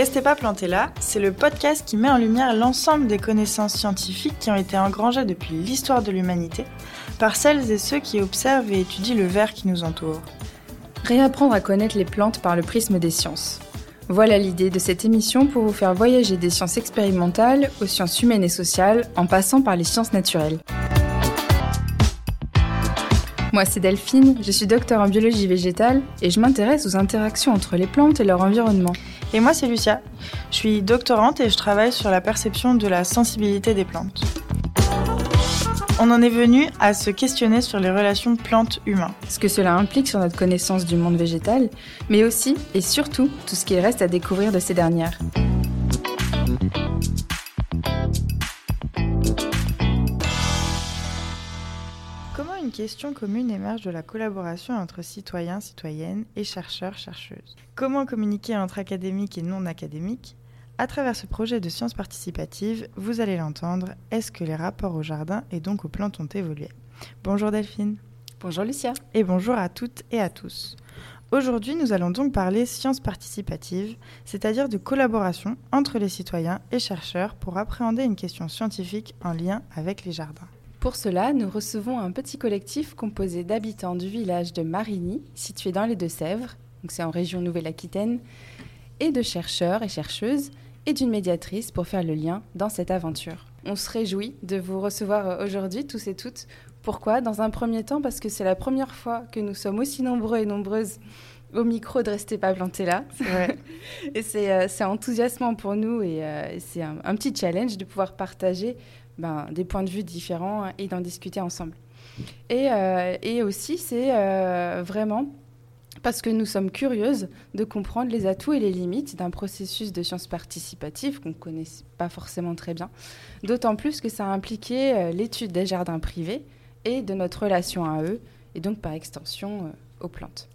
Restez pas plantés là, c'est le podcast qui met en lumière l'ensemble des connaissances scientifiques qui ont été engrangées depuis l'histoire de l'humanité par celles et ceux qui observent et étudient le verre qui nous entoure. Réapprendre à connaître les plantes par le prisme des sciences. Voilà l'idée de cette émission pour vous faire voyager des sciences expérimentales aux sciences humaines et sociales en passant par les sciences naturelles. Moi, c'est Delphine, je suis docteur en biologie végétale et je m'intéresse aux interactions entre les plantes et leur environnement. Et moi, c'est Lucia. Je suis doctorante et je travaille sur la perception de la sensibilité des plantes. On en est venu à se questionner sur les relations plantes-humains. Ce que cela implique sur notre connaissance du monde végétal, mais aussi et surtout tout ce qu'il reste à découvrir de ces dernières. Une question commune émerge de la collaboration entre citoyens, citoyennes et chercheurs, chercheuses. Comment communiquer entre académiques et non académiques? À travers ce projet de sciences participatives, vous allez l'entendre, est-ce que les rapports au jardin et donc aux plantes ont évolué? Bonjour Delphine. Bonjour Lucia. Et bonjour à toutes et à tous. Aujourd'hui, nous allons donc parler sciences participatives, c'est-à-dire de collaboration entre les citoyens et chercheurs pour appréhender une question scientifique en lien avec les jardins. Pour cela, nous recevons un petit collectif composé d'habitants du village de Marigny, situé dans les Deux-Sèvres, donc c'est en région Nouvelle-Aquitaine, et de chercheurs et chercheuses, et d'une médiatrice pour faire le lien dans cette aventure. On se réjouit de vous recevoir aujourd'hui, tous et toutes. Pourquoi? Dans un premier temps, parce que c'est la première fois que nous sommes aussi nombreux et nombreuses au micro de Rester pas planté là. et euh, c'est enthousiasmant pour nous et euh, c'est un, un, petit challenge de pouvoir partager ben, des points de vue différents et d'en discuter ensemble. Et, euh, aussi, c'est euh, vraiment parce que nous sommes curieuses de comprendre les atouts et les limites d'un processus de sciences participatives qu'on ne connaît pas forcément très bien, d'autant plus que ça a impliqué euh, l'étude des jardins privés et de notre relation à eux, et donc par extension aux plantes.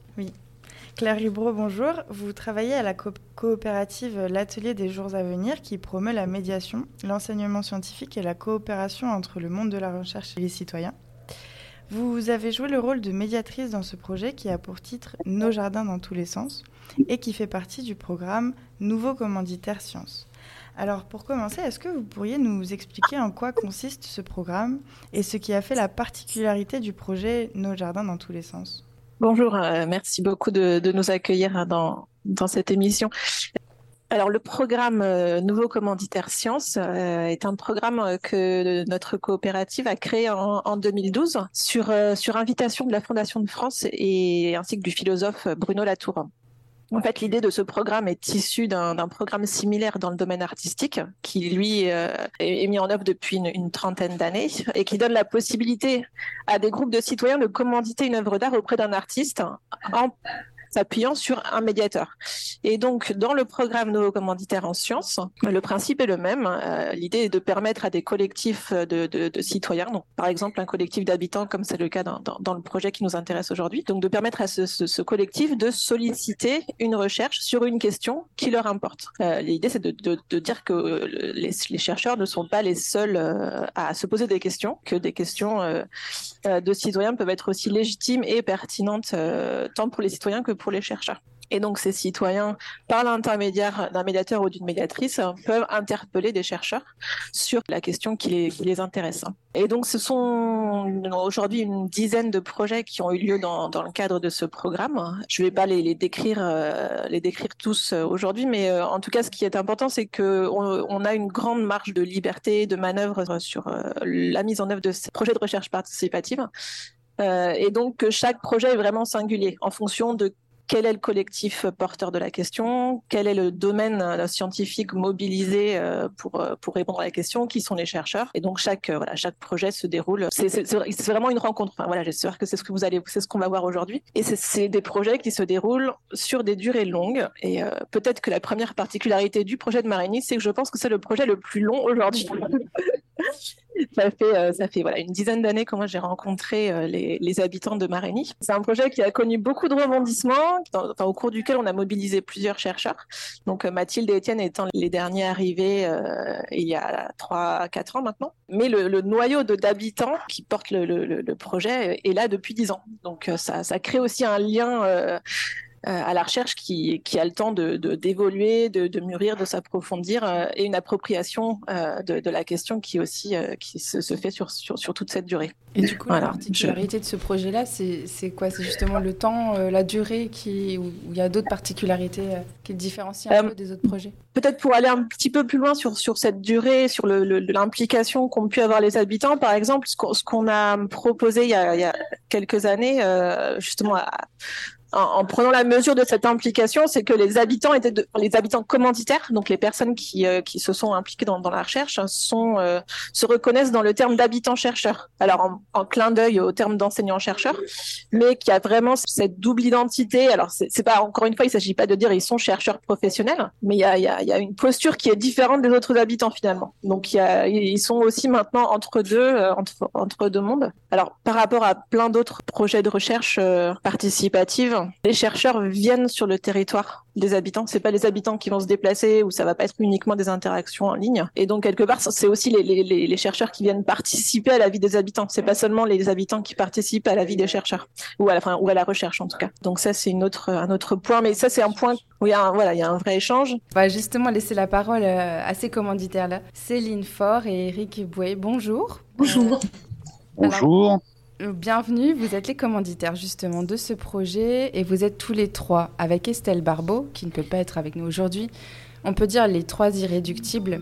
Claire Ribro, bonjour. Vous travaillez à la coopérative L'Atelier des jours à venir qui promeut la médiation, l'enseignement scientifique et la coopération entre le monde de la recherche et les citoyens. Vous avez joué le rôle de médiatrice dans ce projet qui a pour titre Nos jardins dans tous les sens et qui fait partie du programme Nouveau commanditaire sciences. Alors pour commencer, est-ce que vous pourriez nous expliquer en quoi consiste ce programme et ce qui a fait la particularité du projet Nos jardins dans tous les sens? Bonjour, euh, merci beaucoup de, nous accueillir dans, dans cette émission. Alors le programme euh, Nouveau Commanditaire Sciences euh, est un programme que notre coopérative a créé en, en 2012 sur, sur invitation de la Fondation de France et ainsi que du philosophe Bruno Latour. En fait, l'idée de ce programme est issue d'un programme similaire dans le domaine artistique, qui lui euh, est mis en œuvre depuis une, trentaine d'années et qui donne la possibilité à des groupes de citoyens de commanditer une œuvre d'art auprès d'un artiste s'appuyant sur un médiateur. Et donc, dans le programme Nouveau Commanditaire en sciences, le principe est le même. Euh, l'idée est de permettre à des collectifs de, citoyens, par exemple un collectif d'habitants, comme c'est le cas dans, le projet qui nous intéresse aujourd'hui, donc de permettre à ce, collectif de solliciter une recherche sur une question qui leur importe. Euh, l'idée, c'est de, dire que les, les, chercheurs ne sont pas les seuls euh, à se poser des questions, que des questions de citoyens peuvent être aussi légitimes et pertinentes tant pour les citoyens que pour pour les chercheurs. Et donc, ces citoyens, par l'intermédiaire d'un médiateur ou d'une médiatrice, peuvent interpeller des chercheurs sur la question qui les, intéresse. Et donc, ce sont aujourd'hui une dizaine de projets qui ont eu lieu dans, le cadre de ce programme. Je ne vais pas les, décrire, euh, les décrire tous euh, aujourd'hui, mais euh, en tout cas, ce qui est important, c'est qu'on on a une grande marge de liberté, de manœuvre sur la mise en œuvre de ces projets de recherche participative. Et donc, chaque projet est vraiment singulier en fonction de quel est le collectif porteur de la question, quel est le domaine euh, scientifique mobilisé euh, pour, euh, pour répondre à la question, qui sont les chercheurs? Et donc chaque, voilà, chaque projet se déroule. C'est vraiment une rencontre. Enfin, voilà, j'espère que c'est ce que ce qu'on va voir aujourd'hui. Et c'est des projets qui se déroulent sur des durées longues. Et peut-être que la première particularité du projet de Marigny, c'est que je pense que c'est le projet le plus long aujourd'hui. ça fait, euh, ça fait voilà, une dizaine d'années que moi j'ai rencontré euh, les, habitants de Marigny. C'est un projet qui a connu beaucoup de rebondissements, au cours duquel on a mobilisé plusieurs chercheurs. Donc euh, Mathilde et Étienne étant les derniers arrivés il y a 3-4 ans maintenant. Mais le, noyau d'habitants qui porte le, projet est là depuis 10 ans. Donc ça crée aussi un lien à la recherche qui, qui, a le temps de d'évoluer, de, de, mûrir, de s'approfondir et une appropriation de, de, la question qui aussi qui se, se fait sur, sur, sur, toute cette durée. Et du coup, la particularité de ce projet-là, c'est quoi? C'est justement le temps, la durée qui, où il y a d'autres particularités qui le différencient un peu des autres projets? Peut-être pour aller un petit peu plus loin sur, sur cette durée, sur l'implication qu'ont pu avoir les habitants, par exemple, ce qu'on a proposé il y a, il y a quelques années, euh, justement, à, en, prenant la mesure de cette implication, c'est que les habitants étaient les habitants commanditaires, donc les personnes qui, euh, qui se sont impliquées dans, dans la recherche, sont euh, se reconnaissent dans le terme d'habitants chercheurs. Alors en, clin d'œil au terme d'enseignants chercheurs, mais qui a vraiment cette double identité. Alors c'est pas encore une fois, il s'agit pas de dire ils sont chercheurs professionnels, mais il y a, y, a, y a, une posture qui est différente des autres habitants finalement. Donc y a, ils sont aussi maintenant entre deux euh, entre, entre deux mondes. Alors par rapport à plein d'autres projets de recherche participative les chercheurs viennent sur le territoire des habitants. C'est pas les habitants qui vont se déplacer ou ça va pas être uniquement des interactions en ligne. Et donc quelque part, c'est aussi les, les, les, chercheurs qui viennent participer à la vie des habitants. C'est pas seulement les habitants qui participent à la vie des chercheurs ou à la fin, ou à la recherche en tout cas. Donc ça c'est une autre un autre point. Mais ça c'est un point où il y a un, voilà il y a un vrai échange. On va justement laisser la parole euh, à ces commanditaires là, Céline Faure et Eric Bouet. Bonjour. Bonjour. Euh, Bonjour. Bienvenue, vous êtes les commanditaires justement de ce projet et vous êtes tous les trois avec Estelle Barbeau, qui ne peut pas être avec nous aujourd'hui. On peut dire les trois irréductibles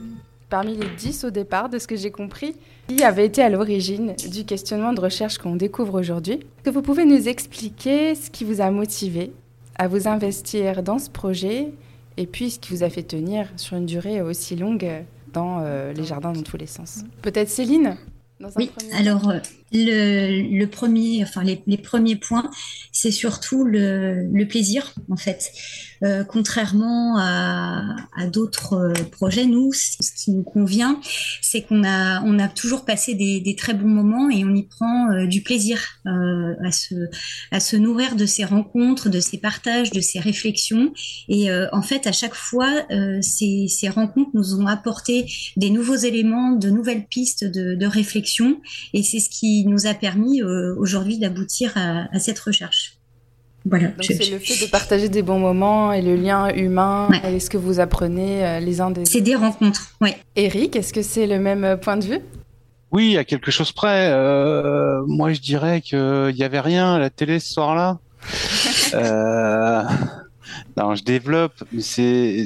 parmi les dix au départ, de ce que j'ai compris, qui avaient été à l'origine du questionnement de recherche qu'on découvre aujourd'hui. Est-ce que vous pouvez nous expliquer ce qui vous a motivé à vous investir dans ce projet et puis ce qui vous a fait tenir sur une durée aussi longue dans euh, les jardins dans tous les sens? Peut-être Céline? Oui, alors euh, le, premier, enfin les, premiers points, c'est surtout le, plaisir en fait. Euh, contrairement à, d'autres euh, projets, nous, ce qui nous convient, c'est qu'on a, on a toujours passé des, très bons moments et on y prend euh, du plaisir à, se, à se nourrir de ces rencontres, de ces partages, de ces réflexions. Et en fait, à chaque fois, ces, ces rencontres nous ont apporté des nouveaux éléments, de nouvelles pistes de, de réflexion. Et c'est ce qui nous a permis aujourd'hui d'aboutir à, à cette recherche. Voilà. Donc c'est le fait de partager des bons moments et le lien humain et ce que vous apprenez euh, les uns des autres. C'est des rencontres, oui. Eric, est-ce que c'est le même euh, point de vue? Oui, à quelque chose près. Euh, moi, je dirais qu'il n'y avait rien à la télé ce soir-là. euh, non, je développe. C'est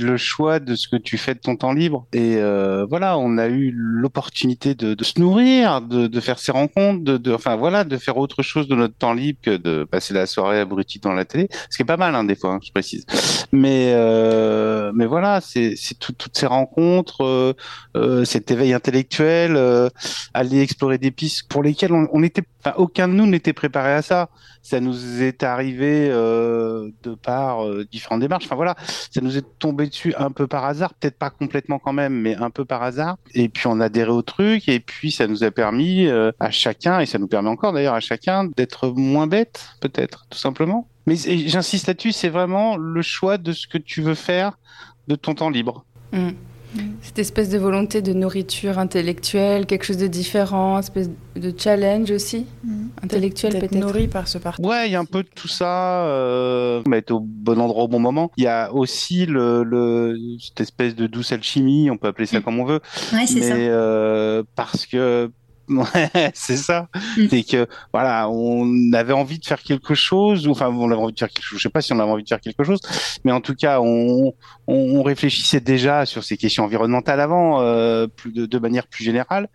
le choix de ce que tu fais de ton temps libre. Et euh, voilà, on a eu l'opportunité de, de, se nourrir, de, de, faire ces rencontres, de, de, enfin voilà, de faire autre chose de notre temps libre que de passer la soirée abrutie dans la télé. Ce qui est pas mal hein, des fois, hein, je précise. Mais euh, mais voilà, c'est tout, toutes ces rencontres, euh, euh cet éveil intellectuel, euh, aller explorer des pistes pour lesquelles on, enfin aucun de nous n'était préparé à ça. Ça nous est arrivé euh, de par euh, différentes démarches. Enfin voilà, ça nous est tombé dessus un peu par hasard, peut-être pas complètement quand même, mais un peu par hasard. Et puis on a adhéré au truc, et puis ça nous a permis euh, à chacun, et ça nous permet encore d'ailleurs à chacun d'être moins bête, peut-être, tout simplement. Mais j'insiste là-dessus, c'est vraiment le choix de ce que tu veux faire de ton temps libre. Mmh. Cette espèce de volonté de nourriture intellectuelle, quelque chose de différent, espèce de challenge aussi, mmh. intellectuel peut-être. nourri par ce parti. Ouais, il y a un peu de tout ça, euh, être au bon endroit au bon moment. Il y a aussi le, le, cette espèce de douce alchimie, on peut appeler ça mmh. comme on veut. Ouais, c'est ça. Euh, parce que Ouais, c'est ça. Mm. C'est que voilà, on avait envie de faire quelque chose, ou enfin on avait envie de faire quelque chose. Je sais pas si on avait envie de faire quelque chose, mais en tout cas, on, on réfléchissait déjà sur ces questions environnementales avant, euh, plus de, de, manière plus générale.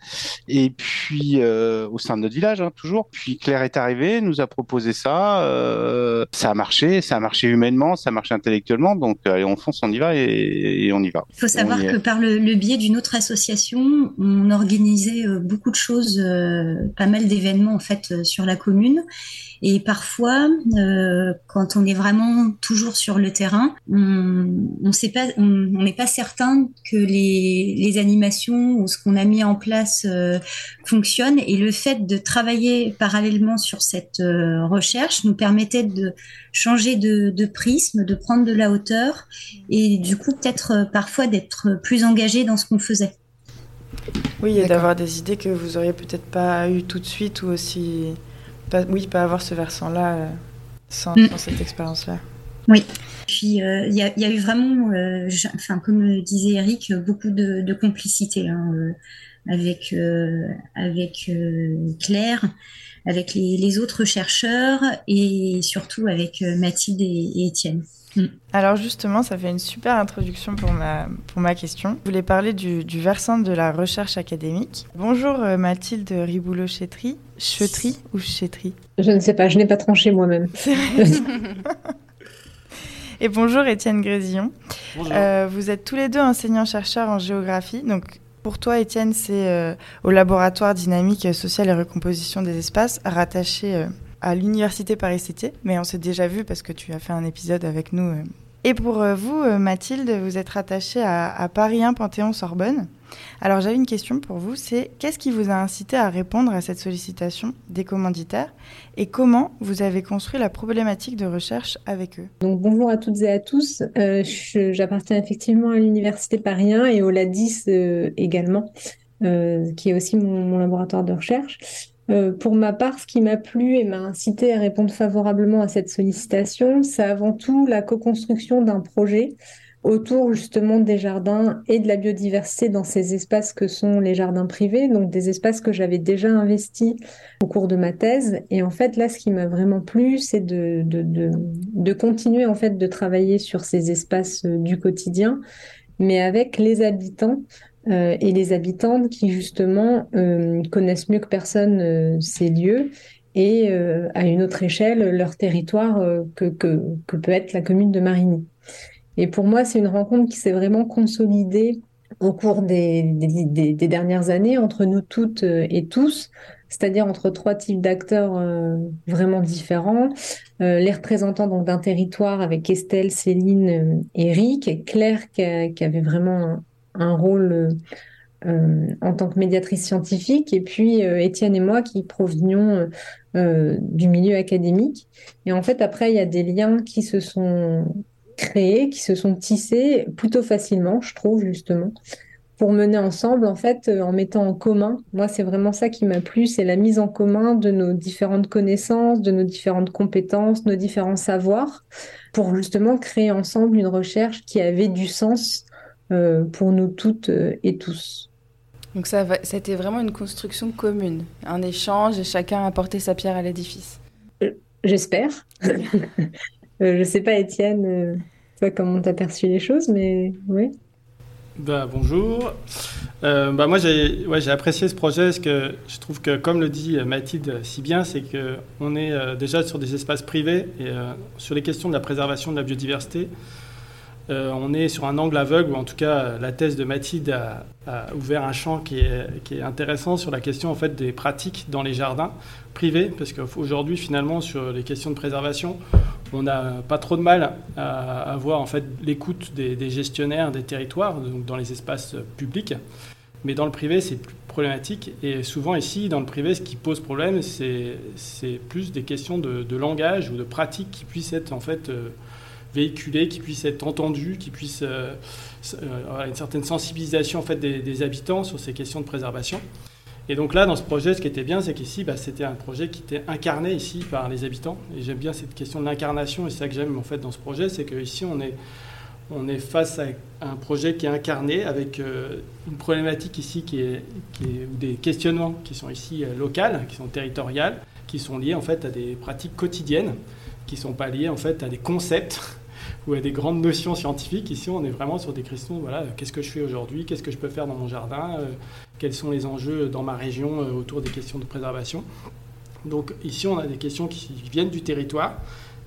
Et puis euh, au sein de notre village, hein, toujours. Puis Claire est arrivée, nous a proposé ça. Euh, ça a marché, ça a marché humainement, ça a marché intellectuellement. Donc allez, on fonce, on y va et, et on y va. Il faut savoir que par le, le biais d'une autre association, on organisait beaucoup de choses euh, pas mal d'événements en fait euh, sur la commune. Et parfois, euh, quand on est vraiment toujours sur le terrain, on on sait pas, on n'est pas certain que les, animations ou ce qu'on a mis en place euh, fonctionne. Et le fait de travailler parallèlement sur cette recherche nous permettait de changer de, prisme, de prendre de la hauteur et du coup peut-être parfois d'être plus engagé dans ce qu'on faisait. Oui, et d'avoir des idées que vous auriez peut-être pas eu tout de suite ou aussi. Pas, oui, pas avoir ce versant-là. Euh. sans, mm. cette expérience-là. Oui. Puis il y, a eu vraiment, enfin comme disait Eric, beaucoup de, complicité hein, avec avec Claire, avec les, autres chercheurs et surtout avec Mathilde et Étienne. Mm. Alors justement, ça fait une super introduction pour ma, pour ma question. Je voulais parler du, versant de la recherche académique. Bonjour euh, Mathilde Riboulot-Chetry. Chetry ou Chetry Je ne sais pas, je n'ai pas tranché moi-même. Et bonjour Étienne Grésillon. Euh, vous êtes tous les deux enseignants-chercheurs en géographie. Donc pour toi, Étienne, c'est euh, au laboratoire dynamique sociale et recomposition des espaces, rattaché à l'université Paris-Cité, mais on s'est déjà vu parce que tu as fait un épisode avec nous. Euh. Et pour euh, vous, euh, Mathilde, vous êtes rattachée à, Paris 1 Panthéon-Sorbonne. Alors j'avais une question pour vous, c'est qu'est-ce qui vous a incité à répondre à cette sollicitation des commanditaires et comment vous avez construit la problématique de recherche avec eux? Donc bonjour à toutes et à tous, j'appartiens effectivement à l'université Paris 1 et au LADIS également, qui est aussi mon, laboratoire de recherche. Euh, pour ma part, ce qui m'a plu et m'a incité à répondre favorablement à cette sollicitation, c'est avant tout la co-construction d'un projet autour justement des jardins et de la biodiversité dans ces espaces que sont les jardins privés, donc des espaces que j'avais déjà investis au cours de ma thèse. Et en fait, là, ce qui m'a vraiment plu, c'est de, continuer en fait de travailler sur ces espaces euh, du quotidien, mais avec les habitants euh, et les habitantes qui justement euh, connaissent mieux que personne euh, ces lieux et à une autre échelle leur territoire que, que, peut être la commune de Marigny. Et pour moi, c'est une rencontre qui s'est vraiment consolidée au cours des, des, des, dernières années entre nous toutes et tous, c'est-à-dire entre trois types d'acteurs vraiment différents. les représentants donc d'un territoire avec Estelle, Céline, Eric, Claire qui, qui avait vraiment un rôle euh, en tant que médiatrice scientifique, et puis euh, Étienne et moi qui provenions euh, du milieu académique. Et en fait, après, il y a des liens qui se sont créés, qui se sont tissés plutôt facilement, je trouve, justement, pour mener ensemble, en fait, en mettant en commun. Moi, c'est vraiment ça qui m'a plu, c'est la mise en commun de nos différentes connaissances, de nos différentes compétences, nos différents savoirs, pour justement créer ensemble une recherche qui avait du sens euh, pour nous toutes euh, et tous. Donc ça, c'était vraiment une construction commune, un échange et chacun a apporté sa pierre à l'édifice. Euh, j'espère. je ne sais pas, Étienne, toi, comment tu as perçu les choses, mais oui. Bah, bonjour. bah, moi, j'ai ouais, apprécié ce projet parce que je trouve que, comme le dit Mathilde si bien, c'est qu'on est déjà sur des espaces privés et sur les questions de la préservation de la biodiversité. Euh, on est sur un angle aveugle, ou en tout cas la thèse de Mathilde a, ouvert un champ qui est, intéressant sur la question en fait, des pratiques dans les jardins privés, parce qu'aujourd'hui finalement sur les questions de préservation, on n'a pas trop de mal à avoir en fait, l'écoute des, gestionnaires des territoires, donc dans les espaces publics, mais dans le privé c'est plus problématique, et souvent ici dans le privé ce qui pose problème c'est plus des questions de, langage ou de pratiques qui puissent être en fait... Euh, véhiculé, qui puisse être entendu, qui puisse euh, euh, avoir une certaine sensibilisation en fait, des, habitants sur ces questions de préservation. Et donc là, dans ce projet, ce qui était bien, c'est qu'ici, bah, c'était un projet qui était incarné ici par les habitants. Et j'aime bien cette question de l'incarnation, et c'est ça que j'aime en fait dans ce projet, c'est qu'ici, on est, on est face à un projet qui est incarné avec euh, une problématique ici qui est, est, des questionnements qui sont ici locales, qui sont territoriales, qui sont liés en fait à des pratiques quotidiennes, qui ne sont pas liées en fait à des concepts ou à des grandes notions scientifiques. Ici, on est vraiment sur des questions, voilà, qu'est-ce que je fais aujourd'hui, qu'est-ce que je peux faire dans mon jardin, euh, quels sont les enjeux dans ma région euh, autour des questions de préservation. Donc ici, on a des questions qui viennent du territoire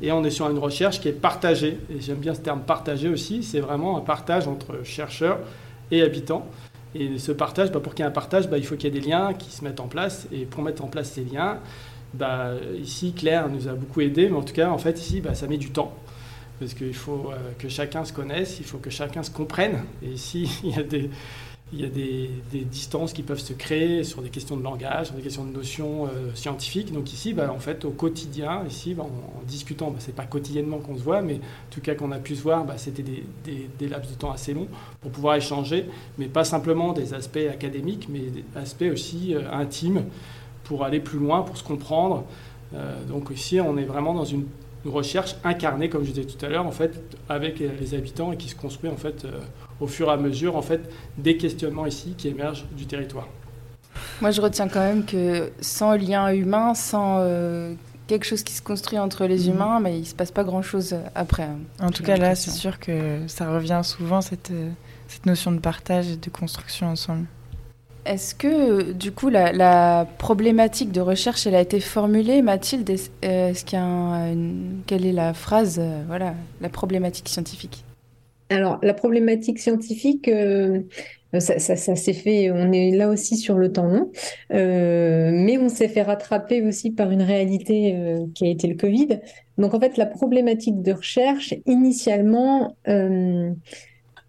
et on est sur une recherche qui est partagée. Et j'aime bien ce terme partagé aussi, c'est vraiment un partage entre chercheurs et habitants. Et ce partage, bah, pour qu'il y ait un partage, bah, il faut qu'il y ait des liens qui se mettent en place. Et pour mettre en place ces liens, bah, ici, Claire nous a beaucoup aidé, mais en tout cas, en fait, ici, bah, ça met du temps parce qu'il faut euh, que chacun se connaisse, il faut que chacun se comprenne. Et ici, il y a des, distances qui peuvent se créer sur des questions de langage, sur des questions de notions euh, scientifiques. Donc ici, bah, en fait, au quotidien, ici, en, discutant, bah, c'est pas quotidiennement qu'on se voit, mais en tout cas qu'on a pu se voir, c'était des, des, laps de temps assez longs pour pouvoir échanger, mais pas simplement des aspects académiques, mais des aspects aussi euh, intimes pour aller plus loin, pour se comprendre. donc ici, on est vraiment dans une une recherche incarnée, comme je disais tout à l'heure, en fait, avec les habitants et qui se construit en fait au fur et à mesure en fait des questionnements ici qui émergent du territoire. Moi, je retiens quand même que sans lien humain, sans quelque chose qui se construit entre les mhm. humains, mais il ne se passe pas grand-chose après. Hein. En tout cas, là, c'est sûr que ça revient souvent, cette, cette notion de partage et de construction ensemble. Est-ce que, du coup, la, problématique de recherche, elle a été formulée, Mathilde? Est-ce qu'il y a Quelle est la phrase, euh, voilà, la problématique scientifique? Alors, la problématique scientifique, euh, ça, s'est fait, on est là aussi sur le temps long, euh, mais on s'est fait rattraper aussi par une réalité qui a été le Covid. Donc, en fait, la problématique de recherche, initialement,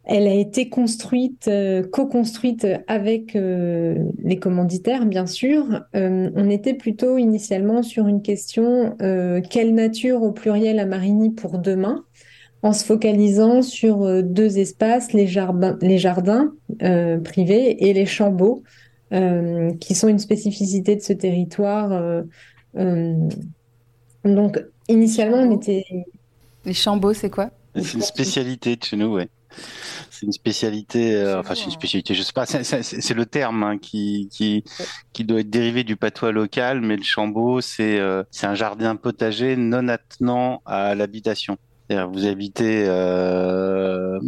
elle a été construite, euh, co-construite avec euh, les commanditaires, bien sûr. Euh, on était plutôt initialement sur une question quelle nature au pluriel à Marigny pour demain, en se focalisant sur deux espaces, les jardins, les jardins privés et les chambeaux, qui sont une spécificité de ce territoire. donc, initialement, on était. Les chambeaux, c'est quoi? C'est une spécialité de chez nous, oui c'est une spécialité, euh, enfin c'est une spécialité, je sais pas, c'est le terme hein, qui, qui, qui doit être dérivé du patois local, mais le chambeau, c'est euh, un jardin potager non attenant à l'habitation. Vous habitez euh,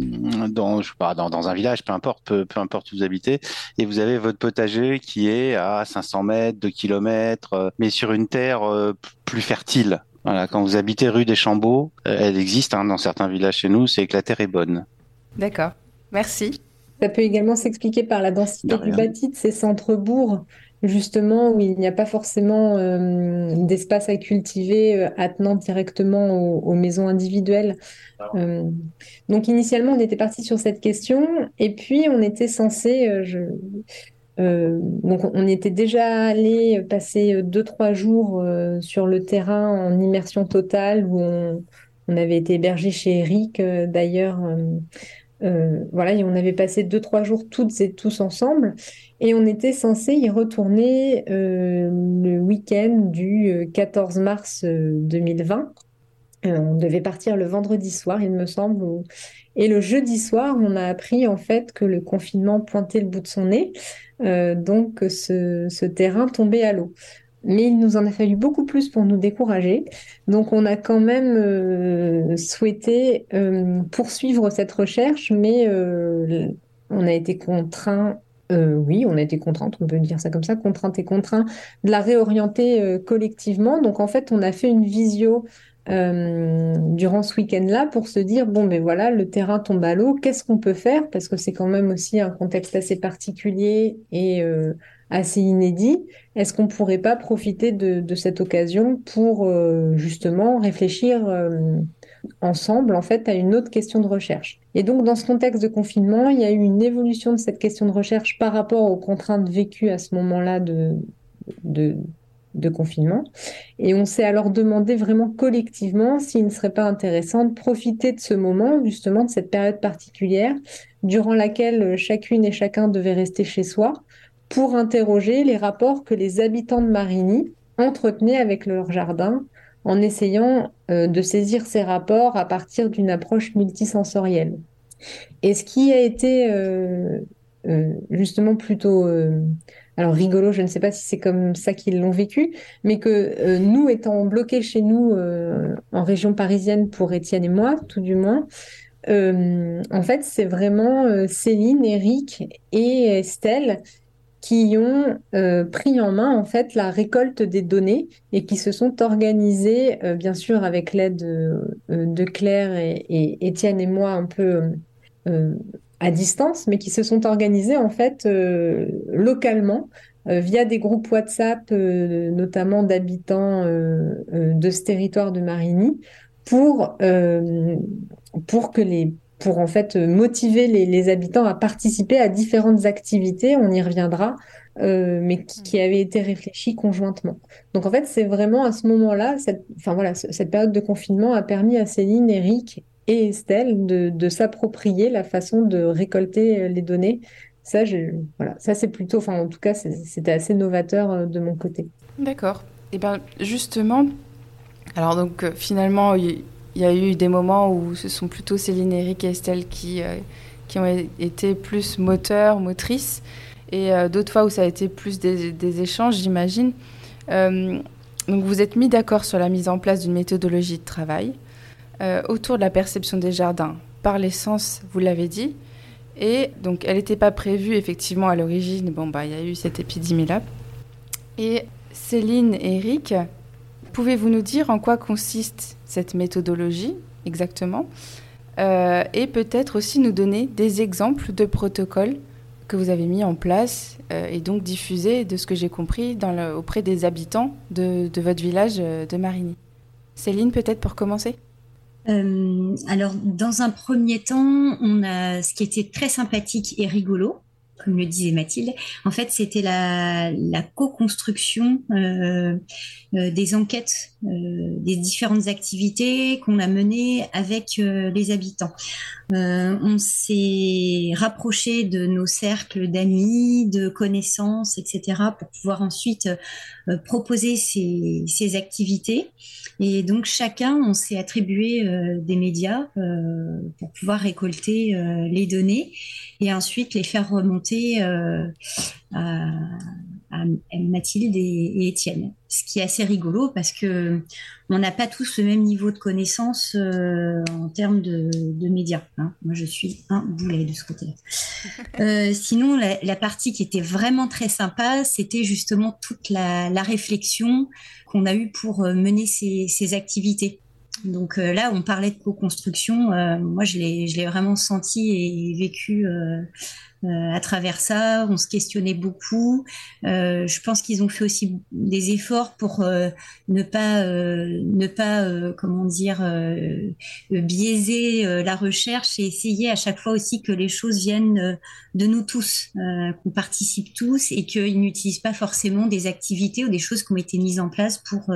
dans, je sais pas, dans, dans, un village, peu importe, peu, peu, importe où vous habitez, et vous avez votre potager qui est à 500 mètres, 2 km, euh, mais sur une terre euh, plus fertile. Voilà, quand vous habitez rue des Chambeaux, elle existe hein, dans certains villages chez nous, c'est que la terre est bonne. D'accord. Merci. Ça peut également s'expliquer par la densité du bâti de ces centres-bourgs, justement, où il n'y a pas forcément euh, d'espace à cultiver euh, attenant directement aux, maisons individuelles. Euh, donc, initialement, on était parti sur cette question, et puis on était censé. donc, on était déjà allé passer deux, trois jours sur le terrain en immersion totale, où on, on avait été hébergé chez Eric, d'ailleurs euh, voilà, on avait passé deux, trois jours toutes et tous ensemble. Et on était censé y retourner euh, le week-end du 14 euh, mars 2020. on devait partir le vendredi soir, il me semble. Et le jeudi soir, on a appris en fait que le confinement pointait le bout de son nez. donc ce, ce terrain tombait à l'eau mais il nous en a fallu beaucoup plus pour nous décourager. Donc on a quand même euh, souhaité euh, poursuivre cette recherche, mais euh, on a été contraint, oui, on a été contrainte, on peut dire ça comme ça, contrainte et contraint de la réorienter collectivement. Donc en fait, on a fait une visio durant ce week-end-là pour se dire bon ben voilà le terrain tombe à l'eau qu'est-ce qu'on peut faire? Parce que c'est quand même aussi un contexte assez particulier et assez inédit. Est-ce qu'on ne pourrait pas profiter de, cette occasion pour euh, justement réfléchir euh, ensemble en fait à une autre question de recherche? Et donc dans ce contexte de confinement, il y a eu une évolution de cette question de recherche par rapport aux contraintes vécues à ce moment-là de, de, de confinement. Et on s'est alors demandé vraiment collectivement s'il ne serait pas intéressant de profiter de ce moment, justement de cette période particulière, durant laquelle chacune et chacun devait rester chez soi, pour interroger les rapports que les habitants de Marigny entretenaient avec leur jardin en essayant euh, de saisir ces rapports à partir d'une approche multisensorielle. Et ce qui a été euh, euh, justement plutôt alors rigolo, je ne sais pas si c'est comme ça qu'ils l'ont vécu, mais que nous étant bloqués chez nous en région parisienne pour Étienne et moi, tout du moins, en fait c'est vraiment Céline, Eric et Estelle qui ont euh, pris en main en fait la récolte des données et qui se sont organisés, euh, bien sûr avec l'aide euh, de Claire et, Étienne et moi un peu à distance, mais qui se sont organisés en fait localement via des groupes WhatsApp, notamment d'habitants de ce territoire de Marigny, pour pour que les pour en fait motiver les, habitants à participer à différentes activités, on y reviendra, euh, mais qui, avaient été réfléchies conjointement. Donc en fait, c'est vraiment à ce moment-là, cette, enfin voilà, cette période de confinement a permis à Céline, Eric et Estelle de, s'approprier la façon de récolter euh, les données. Ça, voilà, ça c'est plutôt, enfin en tout cas, c'était assez novateur euh, de mon côté. D'accord. Et eh bien justement, Alors donc finalement, il y a eu des moments où ce sont plutôt Céline, Eric et Estelle qui, qui ont été plus moteurs, motrices, et d'autres fois où ça a été plus des, échanges, j'imagine. donc vous êtes mis d'accord sur la mise en place d'une méthodologie de travail autour de la perception des jardins par l'essence, vous l'avez dit. Et donc, elle n'était pas prévue effectivement à l'origine. Bon, bah, il y a eu cette épidémie-là. Et Céline et Eric, pouvez-vous nous dire en quoi consiste cette méthodologie exactement euh, Et peut-être aussi nous donner des exemples de protocoles que vous avez mis en place euh, et donc diffusés, de ce que j'ai compris, auprès des habitants de, votre village euh, de Marigny. Céline, peut-être pour commencer alors, dans un premier temps, on a ce qui était très sympathique et rigolo, comme le disait Mathilde. En fait, c'était la, co-construction des enquêtes, euh, des différentes activités qu'on a menées avec euh, les habitants. Euh, on s'est rapproché de nos cercles d'amis, de connaissances, etc., pour pouvoir ensuite proposer ces, ces, activités. Et donc chacun, on s'est attribué des médias pour pouvoir récolter les données et ensuite les faire remonter à, à, Mathilde et, Étienne. Ce qui est assez rigolo parce que on n'a pas tous le même niveau de connaissance euh, en termes de, médias. Hein. Moi, je suis un boulet de ce côté-là. Euh, sinon, la, partie qui était vraiment très sympa, c'était justement toute la, réflexion qu'on a eue pour euh, mener ces, ces activités. Donc là, on parlait de co-construction. moi, je l'ai vraiment senti et vécu euh, à travers ça. On se questionnait beaucoup. Euh, je pense qu'ils ont fait aussi des efforts pour euh, ne pas, ne pas, comment dire, biaiser la recherche et essayer à chaque fois aussi que les choses viennent de nous tous, qu'on participe tous et qu'ils n'utilisent pas forcément des activités ou des choses qui ont été mises en place pour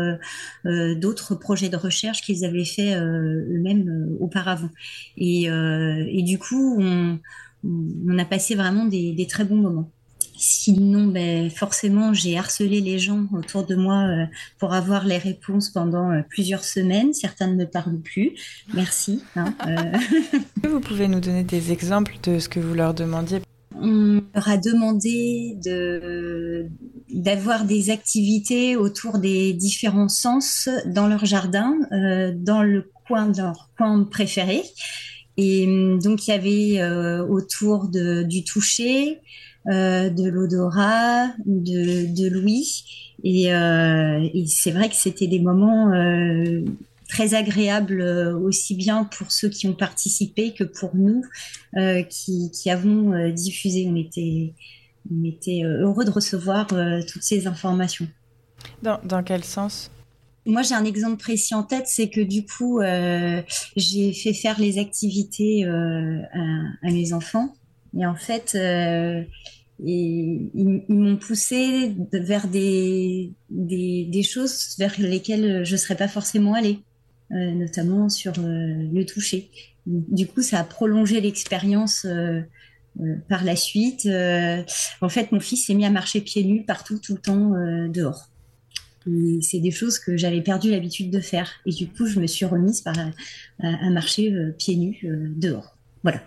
d'autres projets de recherche qu'ils avaient fait eux-mêmes auparavant. Et, et, du coup, on, on a passé vraiment des, très bons moments. Sinon, ben, forcément, j'ai harcelé les gens autour de moi euh, pour avoir les réponses pendant euh, plusieurs semaines. Certains ne me parlent plus. Merci. Hein, euh. Vous pouvez nous donner des exemples de ce que vous leur demandiez? On leur a demandé de, d'avoir des activités autour des différents sens dans leur jardin, dans le coin de leur coin préféré. Et hum, donc, il y avait euh, autour du toucher, euh, de l'odorat, de, de l'ouïe. Et, euh, et c'est vrai que c'était des moments très agréables aussi bien pour ceux qui ont participé que pour nous qui, qui, avons diffusé. On était, on était heureux de recevoir toutes ces informations. Dans, dans quel sens? Moi, j'ai un exemple précis en tête, c'est que du coup, euh, j'ai fait faire les activités euh, à, mes enfants. Et en fait, euh, ils, m'ont poussé vers des, des, choses vers lesquelles je ne serais pas forcément allée, notamment sur le toucher. Du coup, ça a prolongé l'expérience par la suite. en fait, mon fils s'est mis à marcher pieds nus partout, tout le temps dehors c'est des choses que j'avais perdu l'habitude de faire. Et du coup, je me suis remise par, à, marcher euh, pieds nus euh, dehors. Voilà.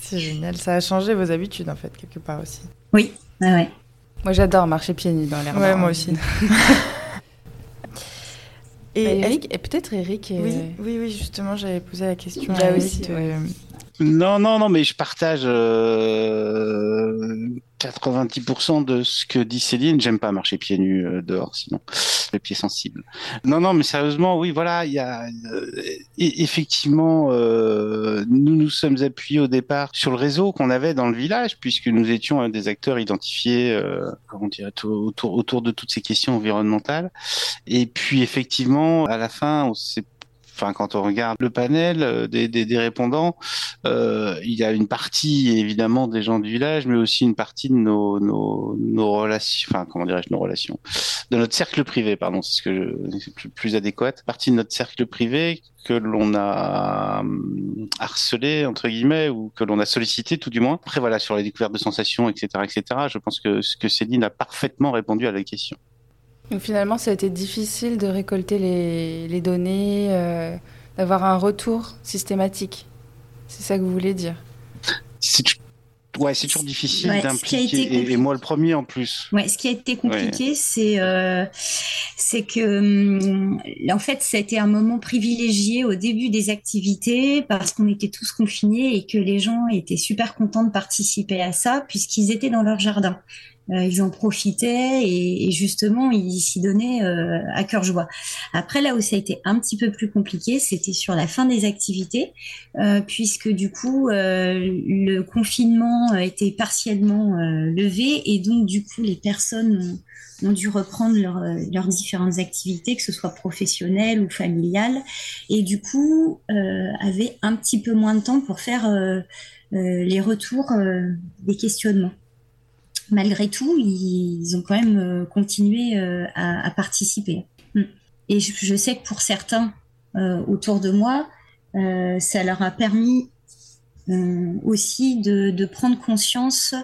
C'est génial. Ça a changé vos habitudes, en fait, quelque part aussi. Oui, ah ouais. Moi, j'adore marcher pieds nus dans l'air. Ouais, moi aussi. et, Eric, et peut-être Eric. Oui, oui, oui, justement, j'avais posé la question à Eric aussi, non, non, non, mais je partage euh, 90% de ce que dit Céline. J'aime pas marcher pieds nus euh, dehors, sinon les pieds sensibles. Non, non, mais sérieusement, oui, voilà, il y a euh, effectivement, euh, nous nous sommes appuyés au départ sur le réseau qu'on avait dans le village, puisque nous étions des acteurs identifiés, euh, comment dire, autour autour de toutes ces questions environnementales. Et puis effectivement, à la fin, on s'est enfin quand on regarde le panel euh, des, des, des répondants, euh, il y a une partie évidemment des gens du village, mais aussi une partie de nos, nos, nos relations, enfin comment dirais-je nos relations, de notre cercle privé, pardon, c'est ce que je, plus adéquat, partie de notre cercle privé que l'on a hum, harcelé entre guillemets ou que l'on a sollicité tout du moins. Après voilà sur les découvertes de sensations, etc., etc. Je pense que ce que Céline a parfaitement répondu à la question. Donc finalement, ça a été difficile de récolter les, données, euh, d'avoir un retour systématique. C'est ça que vous voulez dire? Ouais, c'est toujours difficile d'impliquer. Et, moi, le premier en plus. Ouais, ce qui a été compliqué, c'est euh, c'est que hum, en fait, ça a été un moment privilégié au début des activités parce qu'on était tous confinés et que les gens étaient super contents de participer à ça puisqu'ils étaient dans leur jardin. Euh, ils en profitaient et, justement ils s'y donnaient euh, à cœur joie. Après là où ça a été un petit peu plus compliqué, c'était sur la fin des activités, euh, puisque du coup le confinement était partiellement levé et donc du coup les personnes ont, dû reprendre leurs différentes activités, que ce soit professionnelles ou familiales, et du coup avaient un petit peu moins de temps pour faire les retours des questionnements malgré tout, ils, ont quand même euh, continué euh, à, participer. Mm. Et je, sais que pour certains euh, autour de moi, ça leur a permis aussi de, prendre conscience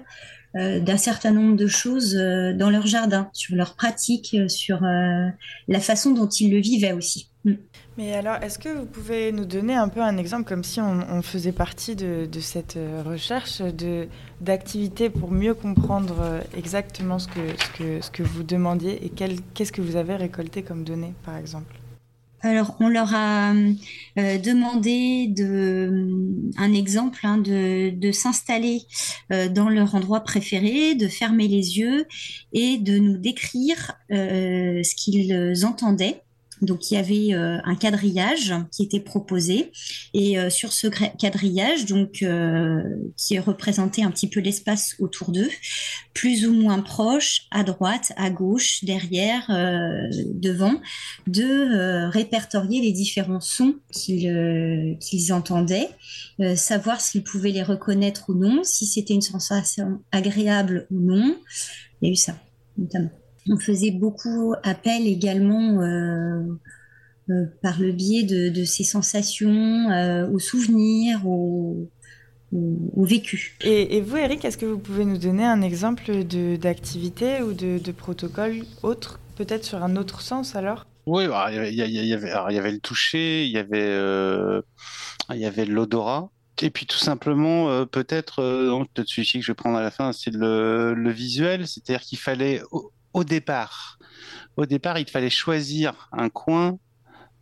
d'un certain nombre de choses dans leur jardin, sur leur pratique, sur la façon dont ils le vivaient aussi. Mais alors, est-ce que vous pouvez nous donner un peu un exemple, comme si on, faisait partie de, cette euh, recherche d'activités pour mieux comprendre euh, exactement ce que, ce que, ce que vous demandiez et qu'est-ce que vous avez récolté comme données, par exemple? Alors, on leur a euh, demandé de, un exemple hein, de, de s'installer dans leur endroit préféré, de fermer les yeux et de nous décrire ce qu'ils entendaient donc il y avait euh, un quadrillage qui était proposé et euh, sur ce quadrillage, donc euh, qui représentait un petit peu l'espace autour d'eux, plus ou moins proche, à droite, à gauche, derrière, devant, de répertorier les différents sons qu'ils entendaient, savoir s'ils pouvaient les reconnaître ou non, si c'était une sensation agréable ou non. Il y a eu ça notamment. On faisait beaucoup appel également euh, euh, par le biais de, ces sensations, euh, aux souvenirs, aux, vécus. Et, vous, Eric, est-ce que vous pouvez nous donner un exemple d'activité ou de, protocole autre, peut-être sur un autre sens alors? Oui, il y, avait, le toucher, il y avait, il y avait l'odorat. Et puis tout simplement, peut-être, peut-être celui-ci que je vais prendre à la fin, c'est le, le, visuel, c'est-à-dire qu'il fallait au départ. Il fallait choisir un coin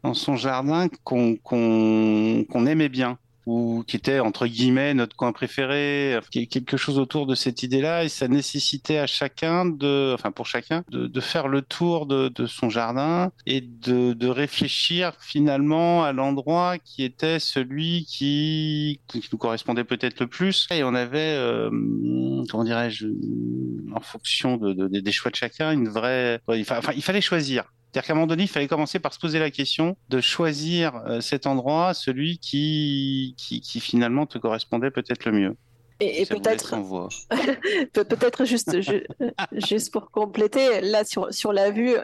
dans son jardin qu'on aimait bien ou qui était entre guillemets notre coin préféré, quelque chose autour de cette idée-là, et ça nécessitait à chacun de, enfin pour chacun, de, faire le tour de, son jardin et de, réfléchir finalement à l'endroit qui était celui qui, nous correspondait peut-être le plus. Et on avait, euh, comment dirais-je, en fonction des choix de chacun, une vraie, enfin il fallait choisir. C'est-à-dire qu'à un moment donné, il fallait commencer par se poser la question de choisir euh, cet endroit, celui qui, qui, finalement te correspondait peut-être le mieux. Et, peut-être, peut-être juste, juste pour compléter, là sur, sur la vue,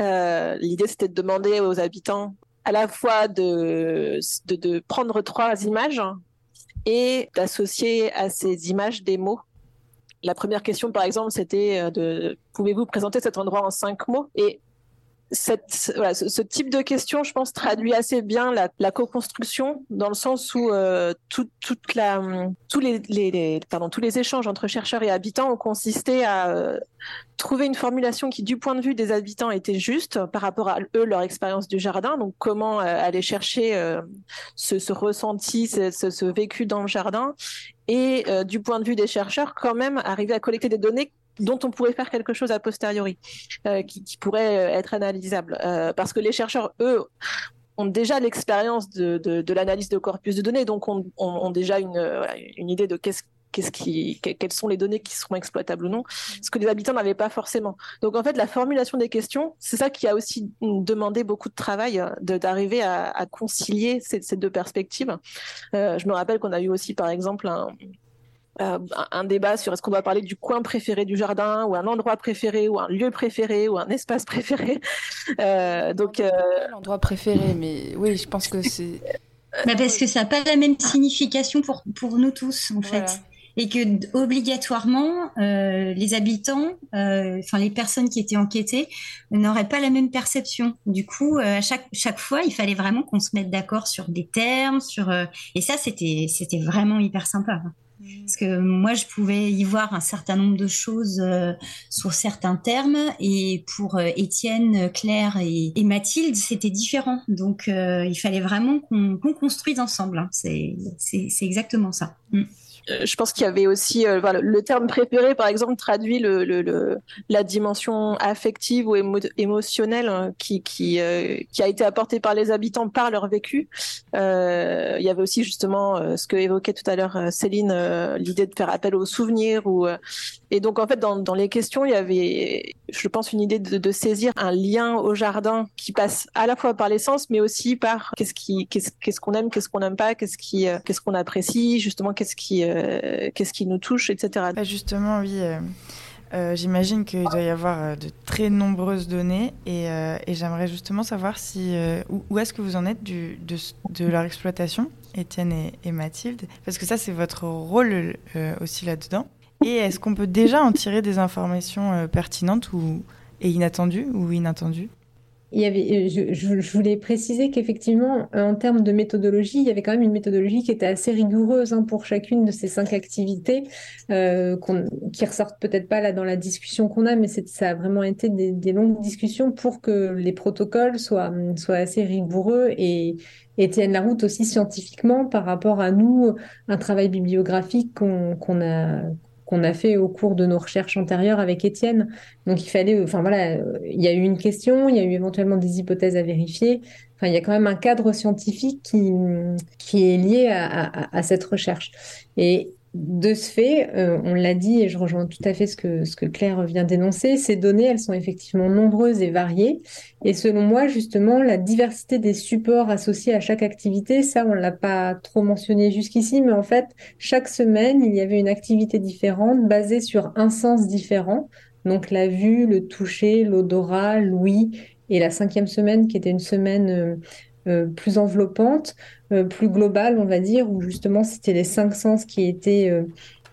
euh, l'idée c'était de demander aux habitants à la fois de, de, de prendre trois images et d'associer à ces images des mots. La première question, par exemple, c'était euh, de pouvez-vous présenter cet endroit en cinq mots? Et ce, type de question, je pense, traduit assez bien la, co-construction dans le sens où euh, tous, les, échanges entre chercheurs et habitants ont consisté à euh, trouver une formulation qui, du point de vue des habitants, était juste par rapport à eux, leur expérience du jardin. Donc, comment euh, aller chercher ce, ce, ressenti, ce, vécu dans le jardin. Et du point de vue des chercheurs, quand même, arriver à collecter des données dont on pourrait faire quelque chose a posteriori, euh, qui, pourrait euh, être analysable. Euh, parce que les chercheurs, eux, ont déjà l'expérience de, de, l'analyse de corpus de données, donc ont, ont, déjà une, une, idée de qu'est-ce Qu'est-ce quelles sont les données qui seront exploitables ou non, ce que les habitants n'avaient pas forcément. Donc en fait, la formulation des questions, c'est ça qui a aussi demandé beaucoup de travail, d'arriver à, concilier ces, deux perspectives. je me rappelle qu'on a eu aussi, par exemple, un, euh, un débat sur est-ce qu'on va parler du coin préféré du jardin ou un endroit préféré ou un lieu préféré ou un espace préféré. Euh, donc euh... l'endroit préféré, mais oui, je pense que c'est. Bah, parce que ça n'a pas la même signification pour, pour nous tous en fait. et que obligatoirement euh, les habitants, euh, enfin les personnes qui étaient enquêtées, n'auraient pas la même perception. Du coup, à chaque chaque fois, il fallait vraiment qu'on se mette d'accord sur des termes, sur et ça c'était c'était vraiment hyper sympa. Parce que moi, je pouvais y voir un certain nombre de choses euh, sur certains termes, et pour euh, Étienne, Claire et, Mathilde, c'était différent. Donc, euh, il fallait vraiment qu'on construise ensemble. Hein. C'est exactement ça. Mm. Euh, je pense qu'il y avait aussi euh, le terme préféré, par exemple, traduit la dimension affective ou émotionnelle hein, euh, qui, a été apportée par les habitants par leur vécu. Il y avait aussi justement ce que évoquait tout à l'heure Céline, l'idée de faire appel aux souvenirs. Ou, et donc, en fait, dans, les questions, il y avait, je pense, une idée de, saisir un lien au jardin qui passe à la fois par l'essence, mais aussi par qu'est-ce qu'on aime, qu'est-ce qu'on n'aime pas, qu'est-ce qu'on apprécie, justement, qu'est-ce qui qu'est-ce qui nous touche, etc. Bah, justement, oui. Euh, euh, j'imagine qu'il doit y avoir de très nombreuses données et, j'aimerais justement savoir si où, est-ce que vous en êtes de, leur exploitation, Étienne et, Mathilde, parce que ça c'est votre rôle aussi là-dedans. Et est-ce qu'on peut déjà en tirer des informations pertinentes ou et inattendues ou inattendues? Il y avait, euh, je, voulais préciser qu'effectivement, en termes de méthodologie, il y avait quand même une méthodologie qui était assez rigoureuse hein, pour chacune de ces cinq activités, euh, qui ressortent peut-être pas là dans la discussion qu'on a, mais ça a vraiment été des, longues discussions pour que les protocoles soient, soient assez rigoureux et, et tiennent la route aussi scientifiquement par rapport à nous, un travail bibliographique qu'on a qu'on a fait au cours de nos recherches antérieures avec Étienne. Donc il fallait, enfin voilà, il y a eu une question, il y a eu éventuellement des hypothèses à vérifier. Enfin, il y a quand même un cadre scientifique qui, qui est lié à, à, à cette recherche. Et de ce fait, euh, on l'a dit et je rejoins tout à fait ce que, ce que Claire vient d'énoncer, ces données, elles sont effectivement nombreuses et variées. Et selon moi, justement, la diversité des supports associés à chaque activité, ça, on l'a pas trop mentionné jusqu'ici, mais en fait, chaque semaine, il y avait une activité différente basée sur un sens différent. Donc la vue, le toucher, l'odorat, l'ouïe. Et la cinquième semaine, qui était une semaine euh, plus enveloppante, euh, plus globale, on va dire, où justement c'était les cinq sens qui étaient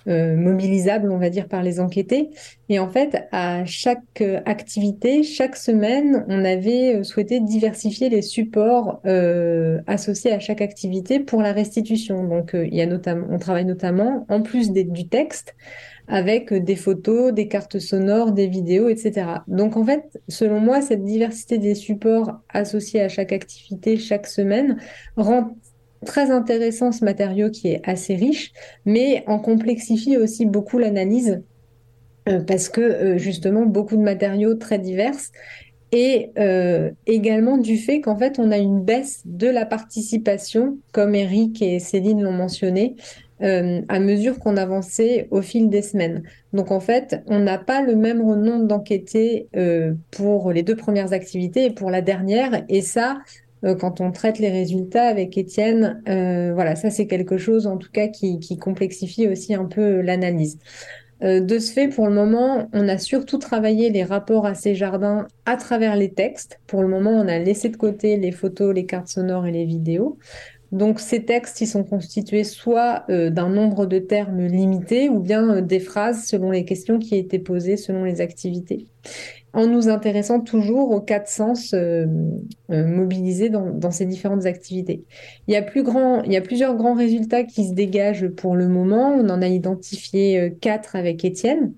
euh, mobilisables, on va dire, par les enquêtés. Et en fait, à chaque activité, chaque semaine, on avait souhaité diversifier les supports associés à chaque activité pour la restitution. Donc, il y a notamment, on travaille notamment, en plus du texte, avec des photos, des cartes sonores, des vidéos, etc. Donc en fait, selon moi, cette diversité des supports associés à chaque activité chaque semaine rend très intéressant ce matériau qui est assez riche, mais en complexifie aussi beaucoup l'analyse euh, parce que euh, justement beaucoup de matériaux très divers et euh, également du fait qu'en fait on a une baisse de la participation, comme Eric et Céline l'ont mentionné, euh, à mesure qu'on avançait au fil des semaines. Donc en fait, on n'a pas le même nombre d'enquêtés euh, pour les deux premières activités et pour la dernière. Et ça, euh, quand on traite les résultats avec Étienne, voilà, ça c'est quelque chose en tout cas qui, qui complexifie aussi un peu l'analyse. de ce fait, pour le moment, on a surtout travaillé les rapports à ces jardins à travers les textes. Pour le moment, on a laissé de côté les photos, les cartes sonores et les vidéos. Donc ces textes, ils sont constitués soit euh, d'un nombre de termes limité ou bien euh, des phrases selon les questions qui étaient posées selon les activités, en nous intéressant toujours aux quatre sens euh, mobilisés dans, ces différentes activités. Il y, a plusieurs grands résultats qui se dégagent pour le moment. On en a identifié quatre avec Étienne.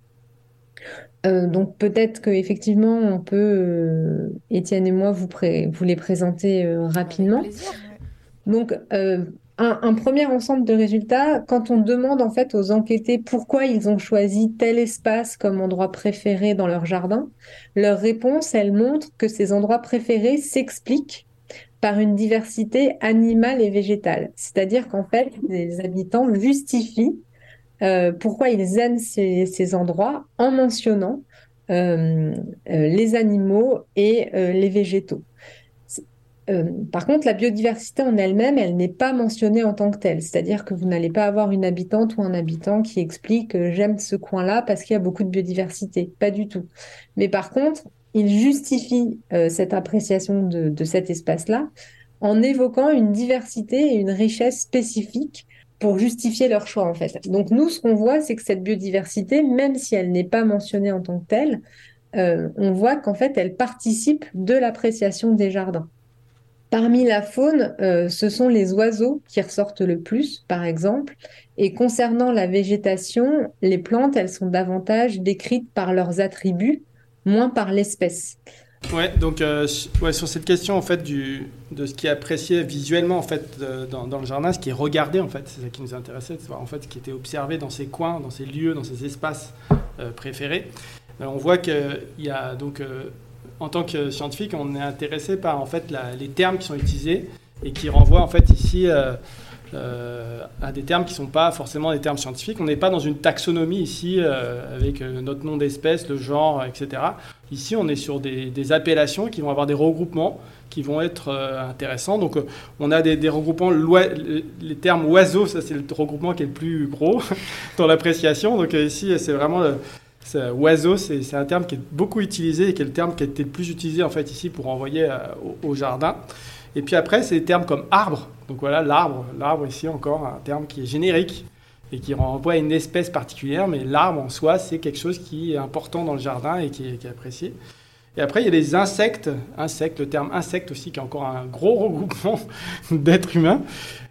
donc peut-être qu'effectivement, on peut, Étienne et moi, vous, vous les présenter rapidement. Donc, euh, un, premier ensemble de résultats, quand on demande en fait aux enquêtés pourquoi ils ont choisi tel espace comme endroit préféré dans leur jardin, leur réponse, elle montre que ces endroits préférés s'expliquent par une diversité animale et végétale. C'est-à-dire qu'en fait, les habitants justifient euh, pourquoi ils aiment ces, endroits en mentionnant euh, les animaux et les végétaux. Euh, par contre, la biodiversité en elle-même, elle n'est pas mentionnée en tant que telle. C'est-à-dire que vous n'allez pas avoir une habitante ou un habitant qui explique euh, j'aime ce coin-là parce qu'il y a beaucoup de biodiversité. Pas du tout. Mais par contre, il justifie euh, cette appréciation de, de cet espace-là en évoquant une diversité et une richesse spécifique pour justifier leur choix en fait. Donc nous, ce qu'on voit, c'est que cette biodiversité, même si elle n'est pas mentionnée en tant que telle, on voit qu'en fait, elle participe de l'appréciation des jardins. Parmi la faune, euh, ce sont les oiseaux qui ressortent le plus, par exemple. Et concernant la végétation, les plantes, elles sont davantage décrites par leurs attributs, moins par l'espèce. Ouais, donc euh, ouais, sur cette question en fait du, de ce qui est apprécié visuellement en fait dans, dans, le jardin, ce qui est regardé en fait, c'est ça qui nous intéressait, voir en fait ce qui était observé dans ces coins, dans ces lieux, dans ces espaces euh, préférés. On voit qu'il y a donc en tant que scientifique, on est intéressé par en fait les termes qui sont utilisés et qui renvoient en fait ici euh, à des termes qui ne sont pas forcément des termes scientifiques. On n'est pas dans une taxonomie ici euh, avec euh, notre nom d'espèce, le genre, etc. Ici, on est sur des, appellations qui vont avoir des regroupements qui vont être intéressants. Donc, on a des, regroupements, les termes oiseaux, ça c'est le regroupement qui est le plus gros dans l'appréciation. Donc, ici, c'est vraiment oiseau, c'est un terme qui est beaucoup utilisé et qui est le terme qui a été le plus utilisé en fait ici pour envoyer au, jardin. Et puis après, c'est des termes comme arbre. Donc voilà, l'arbre. L'arbre ici encore un terme qui est générique et qui renvoie à une espèce particulière, mais l'arbre en soi, c'est quelque chose qui est important dans le jardin et qui est, apprécié. Et après, il y a les insectes. Insectes, le terme insecte aussi, qui est encore un gros regroupement d'êtres humains,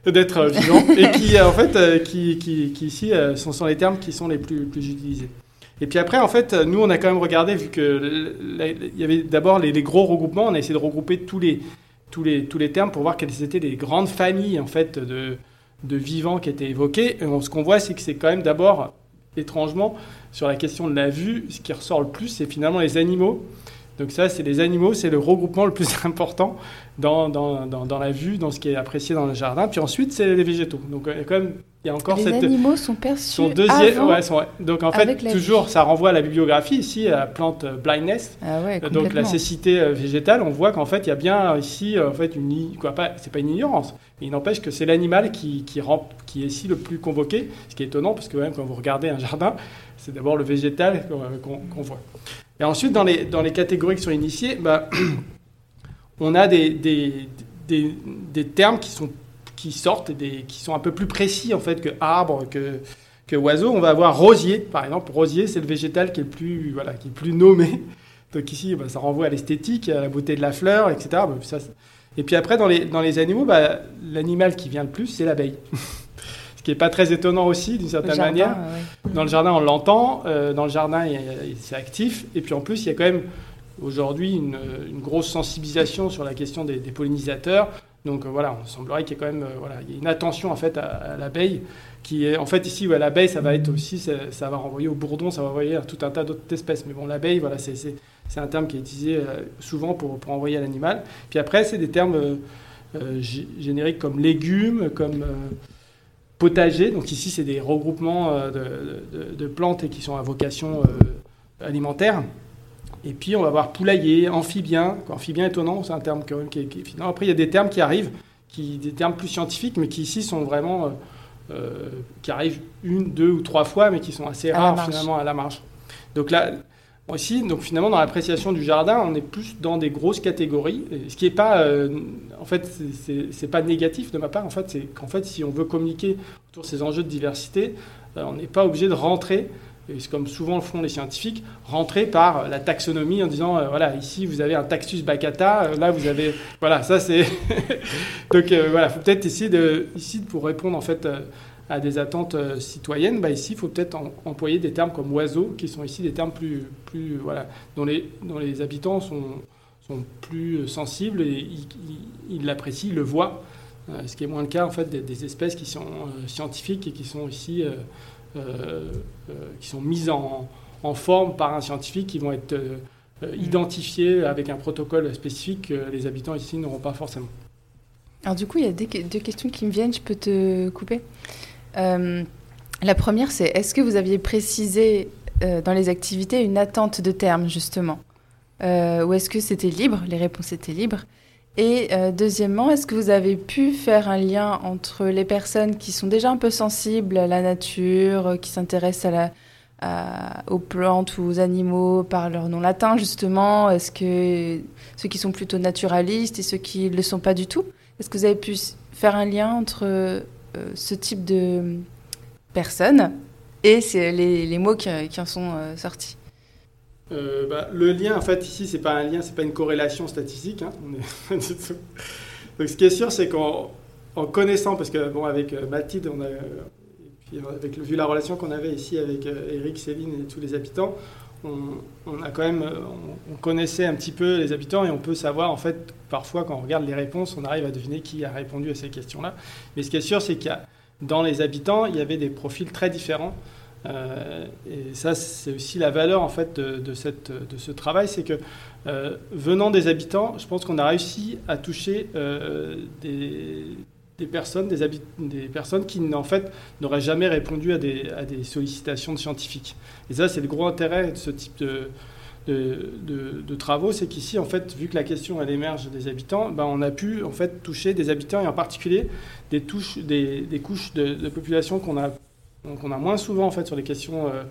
d'êtres vivants, et qui, en fait, euh, qui, qui, ici, euh, sont, les termes qui sont les plus utilisés. Et puis après, en fait, nous, on a quand même regardé, vu qu'il y avait d'abord les, gros regroupements, on a essayé de regrouper tous les, tous les, tous les termes pour voir quelles étaient les grandes familles en fait, de, de vivants qui étaient évoqués. Et ce qu'on voit, c'est que c'est quand même d'abord, étrangement, sur la question de la vue, ce qui ressort le plus, c'est finalement les animaux. Donc ça, c'est les animaux, c'est le regroupement le plus important dans, dans, dans, dans, la vue, dans ce qui est apprécié dans le jardin. Puis ensuite, c'est les végétaux. Donc il y a quand même il y a encore les cette... animaux sont perçus deuxième, avant ouais, donc en fait, toujours, ça renvoie à la bibliographie ici, à la plante blindness, ah ouais, donc la cécité euh, végétale. On voit qu'en fait, il y a bien ici, en fait, une, quoi, pas, c'est pas une ignorance, mais il n'empêche que c'est l'animal qui, qui, rend, qui est ici le plus convoqué, ce qui est étonnant parce que même quand vous regardez un jardin, c'est d'abord le végétal qu'on voit. Et ensuite, dans les, dans les catégories qui sont initiées, bah, on a des, des, des, termes qui sont qui sortent, des, qui sont un peu plus précis en fait que arbre, que, que oiseau. On va avoir rosier, par exemple. Rosier, c'est le végétal qui est plus, voilà, qui est plus nommé. Donc ici, bah, ça renvoie à l'esthétique, à la beauté de la fleur, etc. Bah, et puis après, dans les, dans les animaux, bah, l'animal qui vient le plus, c'est l'abeille. Qui n'est pas très étonnant aussi, d'une certaine jardin, manière. ouais. Dans le jardin, on l'entend. Euh, dans le jardin, c'est actif. Et puis en plus, il y a quand même aujourd'hui une, une, grosse sensibilisation sur la question des, des pollinisateurs. Donc euh, voilà, on semblerait qu'il y ait quand même euh, voilà, il y a une attention en fait à, à l'abeille qui est en fait ici ouais, l'abeille ça va être aussi ça, ça, va renvoyer au bourdon, ça va renvoyer à tout un tas d'autres espèces. Mais bon l'abeille voilà c'est, un terme qui est utilisé euh, souvent pour, pour envoyer à l'animal. Puis après c'est des termes génériques comme légumes, comme potager. Donc ici c'est des regroupements de, de, de, plantes et qui sont à vocation alimentaire. Et puis on va voir poulailler, amphibien. Amphibien étonnant, c'est un terme quand même qui est, qui est Après il y a des termes qui arrivent, qui, des termes plus scientifiques, mais qui ici sont vraiment euh, qui arrivent une, deux ou trois fois, mais qui sont assez À rares finalement à la marge. Donc là aussi, donc finalement dans l'appréciation du jardin, on est plus dans des grosses catégories, ce qui est pas, euh, en fait, c'est- pas négatif de ma part. En fait, c'est qu'en fait, si on veut communiquer autour de ces enjeux de diversité, euh, on n'est pas obligé de rentrer et c'est comme souvent le font les scientifiques, rentrer par la taxonomie en disant euh, voilà ici vous avez un Taxus baccata, là vous avez voilà ça c'est donc voilà faut peut-être essayer de ici pour répondre en fait à des attentes euh, citoyennes, bah, ici il faut peut-être employer des termes comme oiseau qui sont ici des termes plus plus voilà dont les dont les habitants sont sont plus sensibles et ils l'apprécient, ils le voient. Euh, ce qui est moins le cas en fait des, espèces qui sont euh, scientifiques et qui sont ici qui sont mises en, en forme par un scientifique qui vont être identifiées avec un protocole spécifique que les habitants ici n'auront pas forcément. Alors du coup, il y a deux questions qui me viennent, je peux te couper? Euh, la première, c'est est-ce que vous aviez précisé euh, dans les activités une attente de terme, justement Euh, Ou est-ce que c'était libre Les réponses étaient libres. Et deuxièmement, est-ce que vous avez pu faire un lien entre les personnes qui sont déjà un peu sensibles à la nature, qui s'intéressent aux plantes ou aux animaux par leur nom latin, justement Est-ce que ceux qui sont plutôt naturalistes et ceux qui ne le sont pas du tout Est-ce que vous avez pu faire un lien entre ce type de personnes et c'est les, mots qui, en sont sortis bah, le lien, en fait, ici, c'est pas un lien, c'est pas une corrélation statistique. Hein. Donc, ce qui est sûr, c'est qu'en connaissant, parce que bon, avec Mathilde, avec vu la relation qu'on avait ici avec euh, Eric, Céline et tous les habitants, on, a quand même, euh, on, connaissait un petit peu les habitants et on peut savoir en fait parfois quand on regarde les réponses, on arrive à deviner qui a répondu à ces questions-là. Mais ce qui est sûr, c'est qu'il y a dans les habitants, il y avait des profils très différents. Euh, et ça, c'est aussi la valeur en fait de, cette, de ce travail, c'est que venant des habitants, je pense qu'on a réussi à toucher des des personnes, des, des personnes qui en fait n'auraient jamais répondu à des, sollicitations de scientifiques. Et ça, c'est le gros intérêt de ce type de, travaux, c'est qu'ici, en fait, vu que la question elle émerge des habitants, ben, on a pu en fait toucher des habitants et en particulier des, couches de, population qu'on a, moins souvent en fait sur les questions euh,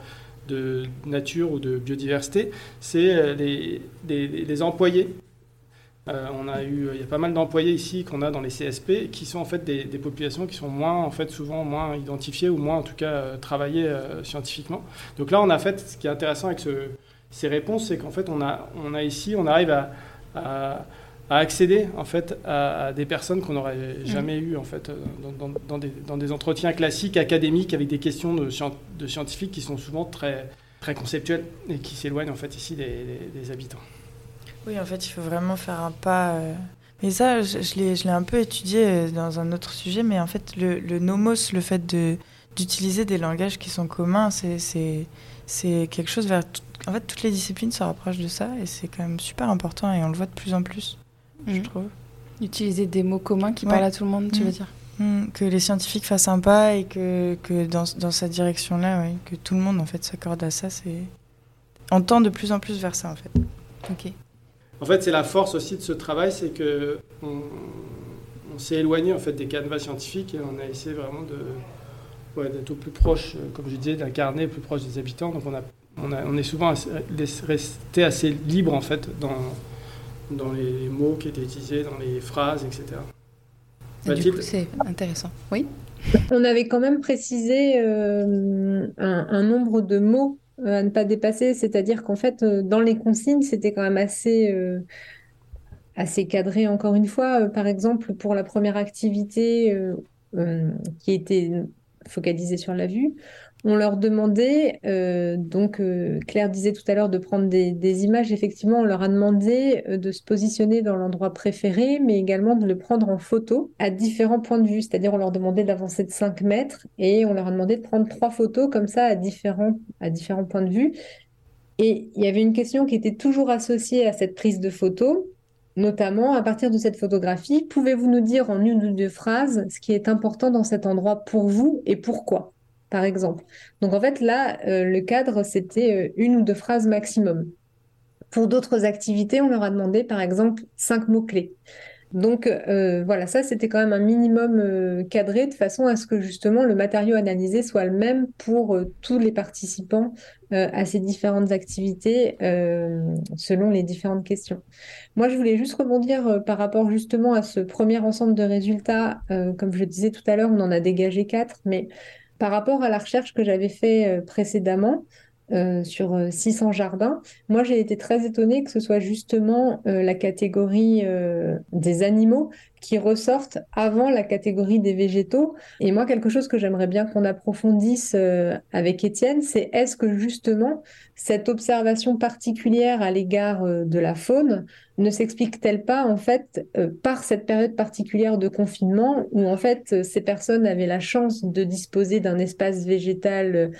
de nature ou de biodiversité, c'est euh, les employés euh, on a eu, il y a pas mal d'employés ici qu'on a dans les CSP qui sont en fait des, populations qui sont moins, en fait, souvent moins identifiées ou moins en tout cas euh, travaillées euh, scientifiquement. Donc là, on a fait, ce qui est intéressant avec ces réponses, c'est qu'en fait, on a, on a ici, on arrive à, accéder en fait à, des personnes qu'on n'aurait mmh. jamais eues en fait dans, des, entretiens classiques académiques avec des questions de, de, scientifiques qui sont souvent très très conceptuelles et qui s'éloignent en fait ici des habitants. Oui, en fait, il faut vraiment faire un pas. Euh. Mais ça, je, je l'ai un peu étudié euh, dans un autre sujet, mais en fait, le, le nomos, le fait d'utiliser des langages qui sont communs, c'est quelque chose vers. En fait, toutes les disciplines se rapprochent de ça, et c'est quand même super important, et on le voit de plus en plus, je mhm. trouve. Utiliser des mots communs qui parlent à tout le monde, tu veux mhm. dire? Mhm. que les scientifiques fassent un pas et que, que dans, dans cette direction-là, ouais, que tout le monde en fait s'accorde à ça, c'est on tend de plus en plus vers ça en fait. Ok. En fait, c'est la force aussi de ce travail, c'est que on, s'est éloigné en fait des canevas scientifiques et on a essayé vraiment de d'être au plus proche, euh, comme je disais, d'incarner plus proche des habitants. Donc on a, on, est souvent resté assez libre en fait dans dans les mots qui étaient utilisés, dans les phrases, etc. du coup, c'est intéressant. Oui? On avait quand même précisé euh, un, nombre de mots à ne pas dépasser. C'est-à-dire qu'en fait, euh, dans les consignes, c'était quand même assez, euh, assez cadré, encore une fois. par exemple, pour la première activité qui était focalisée sur la vue, on leur demandait, euh, donc euh, Claire disait tout à l'heure de prendre des, images, effectivement, on leur a demandé euh, de se positionner dans l'endroit préféré, mais également de le prendre en photo à différents points de vue, c'est-à-dire on leur demandait d'avancer de 5 mètres et on leur a demandé de prendre trois photos comme ça à différents, à différents points de vue. Et il y avait une question qui était toujours associée à cette prise de photo, notamment à partir de cette photographie, pouvez-vous nous dire en une ou deux phrases ce qui est important dans cet endroit pour vous et pourquoi? Par exemple. Donc en fait, là, euh, le cadre, c'était euh, une ou deux phrases maximum. Pour d'autres activités, on leur a demandé, par exemple, cinq mots-clés. Donc euh, voilà, ça c'était quand même un minimum cadré de façon à ce que justement le matériau analysé soit le même pour tous les participants à ces différentes activités selon les différentes questions. Moi je voulais juste rebondir par rapport justement à ce premier ensemble de résultats. comme je disais tout à l'heure, on en a dégagé quatre, mais par rapport à la recherche que j'avais fait euh, précédemment, euh, sur 600 euh, jardins. Moi, j'ai été très étonnée que ce soit justement la catégorie des animaux qui ressortent avant la catégorie des végétaux. Et moi, quelque chose que j'aimerais bien qu'on approfondisse avec Étienne, c'est est-ce que justement cette observation particulière à l'égard de la faune ne s'explique-t-elle pas en fait par cette période particulière de confinement où en fait ces personnes avaient la chance de disposer d'un espace végétal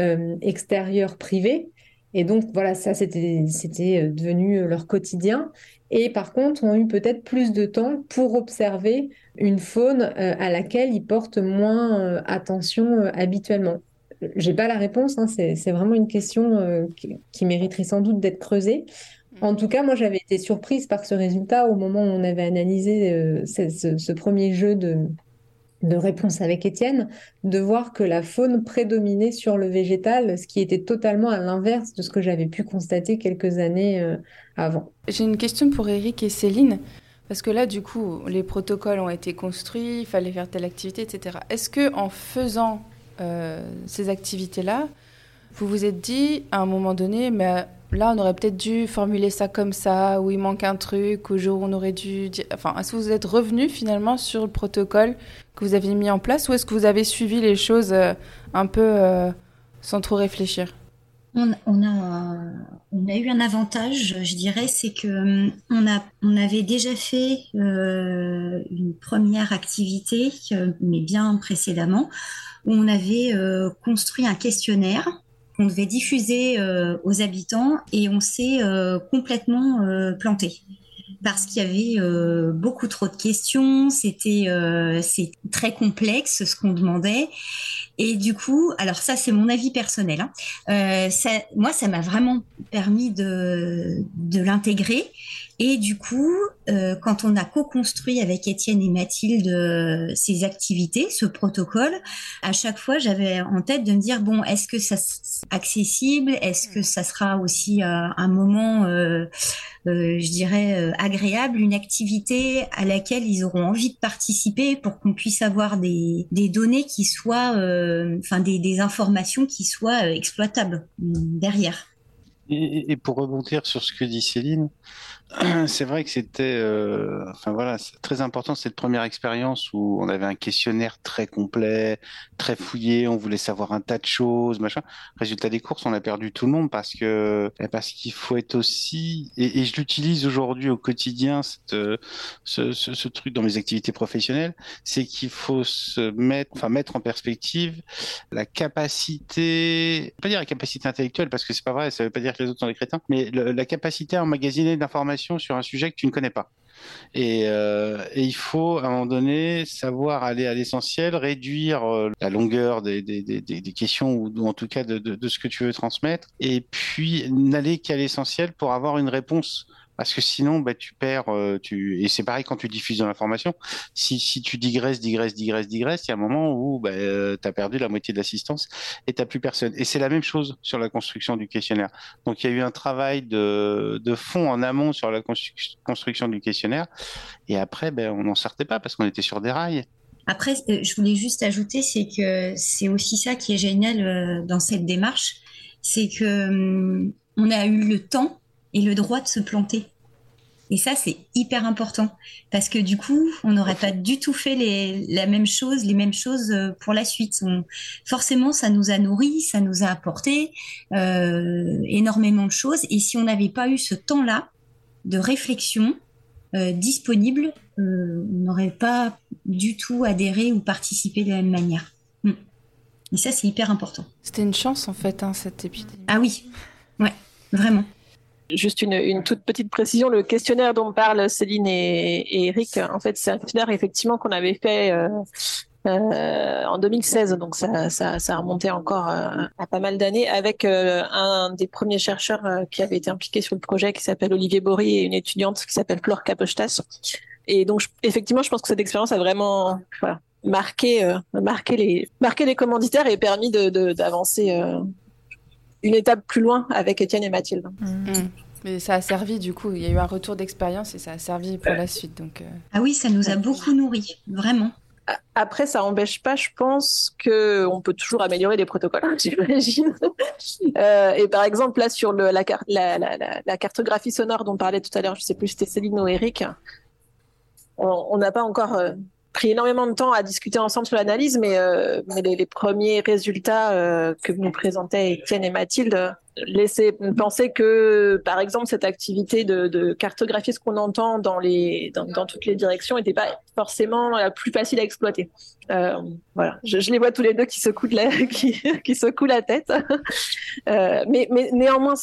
euh, extérieur privé. Et donc, voilà, ça, c'était, c'était euh, devenu euh, leur quotidien. Et par contre, ont eu peut-être plus de temps pour observer une faune à laquelle ils portent moins attention habituellement. J'ai pas la réponse, hein, c'est, vraiment une question qui, mériterait sans doute d'être creusée. En tout cas, moi, j'avais été surprise par ce résultat au moment où on avait analysé ce, premier jeu de, de réponse avec Étienne, de voir que la faune prédominait sur le végétal, ce qui était totalement à l'inverse de ce que j'avais pu constater quelques années euh, avant. J'ai une question pour Eric et Céline. Parce que là, du coup, les protocoles ont été construits, il fallait faire telle activité, etc. Est-ce que en faisant euh, ces activités-là, vous vous êtes dit à un moment donné, mais là, on aurait peut-être dû formuler ça comme ça, ou il manque un truc, ou jour on aurait dû. Dire... Enfin, est-ce que vous êtes revenu finalement sur le protocole que vous aviez mis en place, ou est-ce que vous avez suivi les choses euh, un peu euh, sans trop réfléchir? On, on, a, eu un avantage, je dirais, c'est que on, avait déjà fait euh, une première activité, mais bien précédemment, où on avait euh, construit un questionnaire qu'on devait diffuser euh, aux habitants et on s'est euh, complètement euh, planté parce qu'il y avait beaucoup trop de questions, c'était c'est très complexe ce qu'on demandait. Et du coup, alors ça c'est mon avis personnel. Hein. Ça, moi, ça m'a vraiment permis de, de l'intégrer. Et du coup, euh, quand on a co-construit avec Étienne et Mathilde euh, ces activités, ce protocole, à chaque fois, j'avais en tête de me dire bon, est-ce que ça sera accessible? Est-ce que ça sera aussi euh, un moment, je dirais, agréable, une activité à laquelle ils auront envie de participer pour qu'on puisse avoir des, données qui soient, enfin des, des informations qui soient exploitables derrière. Et, et, pour rebondir sur ce que dit Céline, c'est vrai que c'était, euh, enfin voilà, très important cette première expérience où on avait un questionnaire très complet, très fouillé, on voulait savoir un tas de choses, machin. Résultat des courses, on a perdu tout le monde parce que parce qu'il faut être aussi, et, je l'utilise aujourd'hui au quotidien, cette, ce, truc dans mes activités professionnelles, c'est qu'il faut se mettre, enfin mettre en perspective la capacité, pas dire la capacité intellectuelle parce que c'est pas vrai, ça veut pas dire que les autres sont des crétins, mais la capacité à emmagasiner d'informations sur un sujet que tu ne connais pas. Et, euh, et, il faut, à un moment donné, savoir aller à l'essentiel, réduire euh, la longueur des, des, des, des, questions ou, en tout cas de, de, ce que tu veux transmettre, et puis n'aller qu'à l'essentiel pour avoir une réponse parce que sinon, bah, tu perds. Euh. Et c'est pareil quand tu diffuses de l'information. Si, si tu digresses, digresses, digresses, digresses, il y a un moment où bah, euh, tu as perdu la moitié de l'assistance et tu plus personne. Et c'est la même chose sur la construction du questionnaire. Donc il y a eu un travail de, de fond en amont sur la constru construction du questionnaire. Et après, ben, on n'en sortait pas parce qu'on était sur des rails. Après, je voulais juste ajouter, c'est que c'est aussi ça qui est génial euh, dans cette démarche, c'est que hum, on a eu le temps et le droit de se planter. Et ça, c'est hyper important parce que du coup, on n'aurait pas du tout fait les, la même chose, les mêmes choses euh, pour la suite. On, forcément, ça nous a nourri, ça nous a apporté euh, énormément de choses. Et si on n'avait pas eu ce temps-là de réflexion euh, disponible, euh, on n'aurait pas du tout adhéré ou participé de la même manière. Mm. Et ça, c'est hyper important. C'était une chance en fait, hein, cette épidémie. Ah oui, ouais, vraiment. Juste une, une, toute petite précision, le questionnaire dont parlent Céline et, et Eric, en fait, c'est un questionnaire effectivement qu'on avait fait euh, euh, en 2016, donc ça, ça, ça a remonté encore euh, à pas mal d'années, avec euh, un des premiers chercheurs euh, qui avait été impliqué sur le projet, qui s'appelle Olivier Bory, et une étudiante qui s'appelle Flore Capostas. Et donc, effectivement, je pense que cette expérience a vraiment voilà, marqué, marqué, les, marqué les commanditaires et permis d'avancer de, une étape plus loin avec Étienne et Mathilde. Mmh. Mais ça a servi du coup, il y a eu un retour d'expérience et ça a servi pour la suite. Donc, euh... Ah oui, ça nous a beaucoup nourri, vraiment. Après, ça n'empêche pas, je pense, qu'on peut toujours améliorer les protocoles, j'imagine. euh, et par exemple, là, sur le, la, la, la, la, cartographie sonore dont parlait tout à l'heure, je ne sais plus si c'était Céline ou Eric, on n'a pas encore euh, pris énormément de temps à discuter ensemble sur l'analyse, mais, euh, les, premiers résultats euh, que nous présentaient Étienne et Mathilde laissaient penser que, par exemple, cette activité de, de cartographier ce qu'on entend dans, toutes les directions n'était pas forcément la plus facile à exploiter. Euh, voilà, je, les vois tous les deux qui secouent secouent la tête. Euh, mais, néanmoins,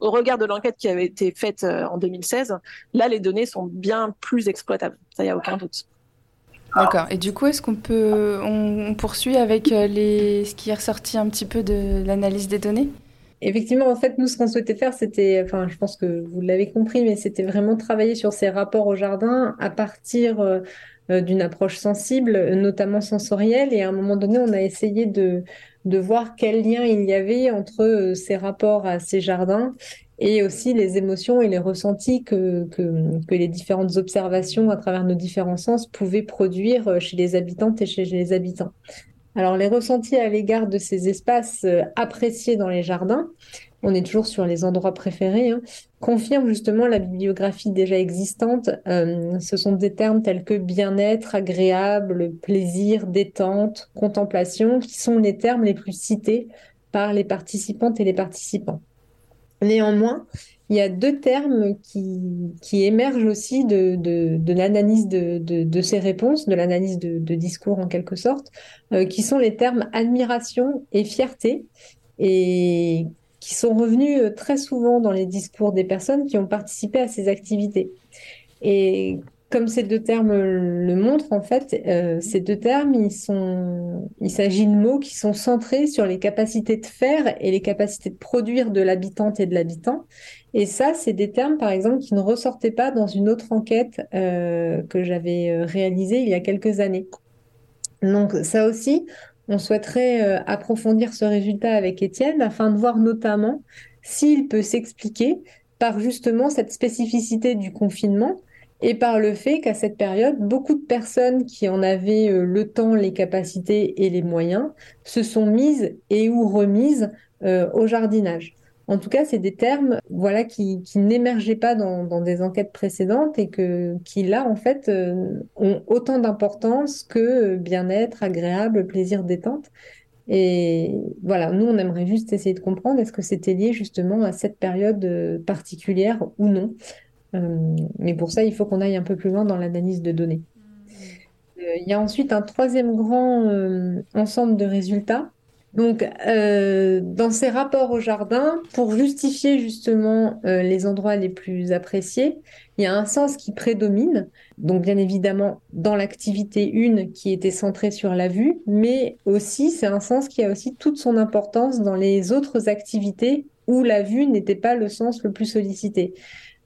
au regard de l'enquête qui avait été faite en 2016, là, les données sont bien plus exploitables. Ça, il n'y a aucun doute. D'accord. Et du coup, est-ce qu'on peut, on, poursuit avec les, ce qui est ressorti un petit peu de l'analyse des données? Effectivement, en fait, nous, ce qu'on souhaitait faire, c'était, enfin, je pense que vous l'avez compris, mais c'était vraiment travailler sur ces rapports au jardin à partir euh, d'une approche sensible, notamment sensorielle. Et à un moment donné, on a essayé de, de voir quel lien il y avait entre ces rapports à ces jardins et aussi les émotions et les ressentis que, les différentes observations à travers nos différents sens pouvaient produire chez les habitantes et chez les habitants. Alors les ressentis à l'égard de ces espaces euh, appréciés dans les jardins, on est toujours sur les endroits préférés, hein, confirment justement la bibliographie déjà existante. Euh, ce sont des termes tels que bien-être, agréable, plaisir, détente, contemplation, qui sont les termes les plus cités par les participantes et les participants. Néanmoins, il y a deux termes qui, émergent aussi de, l'analyse de, ces réponses, de l'analyse de, discours en quelque sorte, euh, qui sont les termes admiration et fierté, et qui sont revenus euh, très souvent dans les discours des personnes qui ont participé à ces activités. Comme ces deux termes le montrent, en fait, euh, ces deux termes, ils sont, il s'agit de mots qui sont centrés sur les capacités de faire et les capacités de produire de l'habitante et de l'habitant. Et ça, c'est des termes, par exemple, qui ne ressortaient pas dans une autre enquête euh, que j'avais euh, réalisée il y a quelques années. Donc ça aussi, on souhaiterait approfondir ce résultat avec Étienne afin de voir notamment s'il peut s'expliquer par justement cette spécificité du confinement et par le fait qu'à cette période, beaucoup de personnes qui en avaient euh, le temps, les capacités et les moyens se sont mises et ou remises euh, au jardinage. En tout cas, c'est des termes voilà, qui, n'émergeaient pas dans, des enquêtes précédentes et que, qui, là, en fait, euh, ont autant d'importance que bien-être, agréable, plaisir, détente. Et voilà, nous, on aimerait juste essayer de comprendre est-ce que c'était lié justement à cette période particulière ou non. Euh, mais pour ça, il faut qu'on aille un peu plus loin dans l'analyse de données. Euh, il y a ensuite un troisième grand euh, ensemble de résultats. Donc, dans ces rapports au jardin, pour justifier justement les endroits les plus appréciés, il y a un sens qui prédomine. Donc, bien évidemment, dans l'activité 1 qui était centrée sur la vue, mais aussi, c'est un sens qui a aussi toute son importance dans les autres activités où la vue n'était pas le sens le plus sollicité.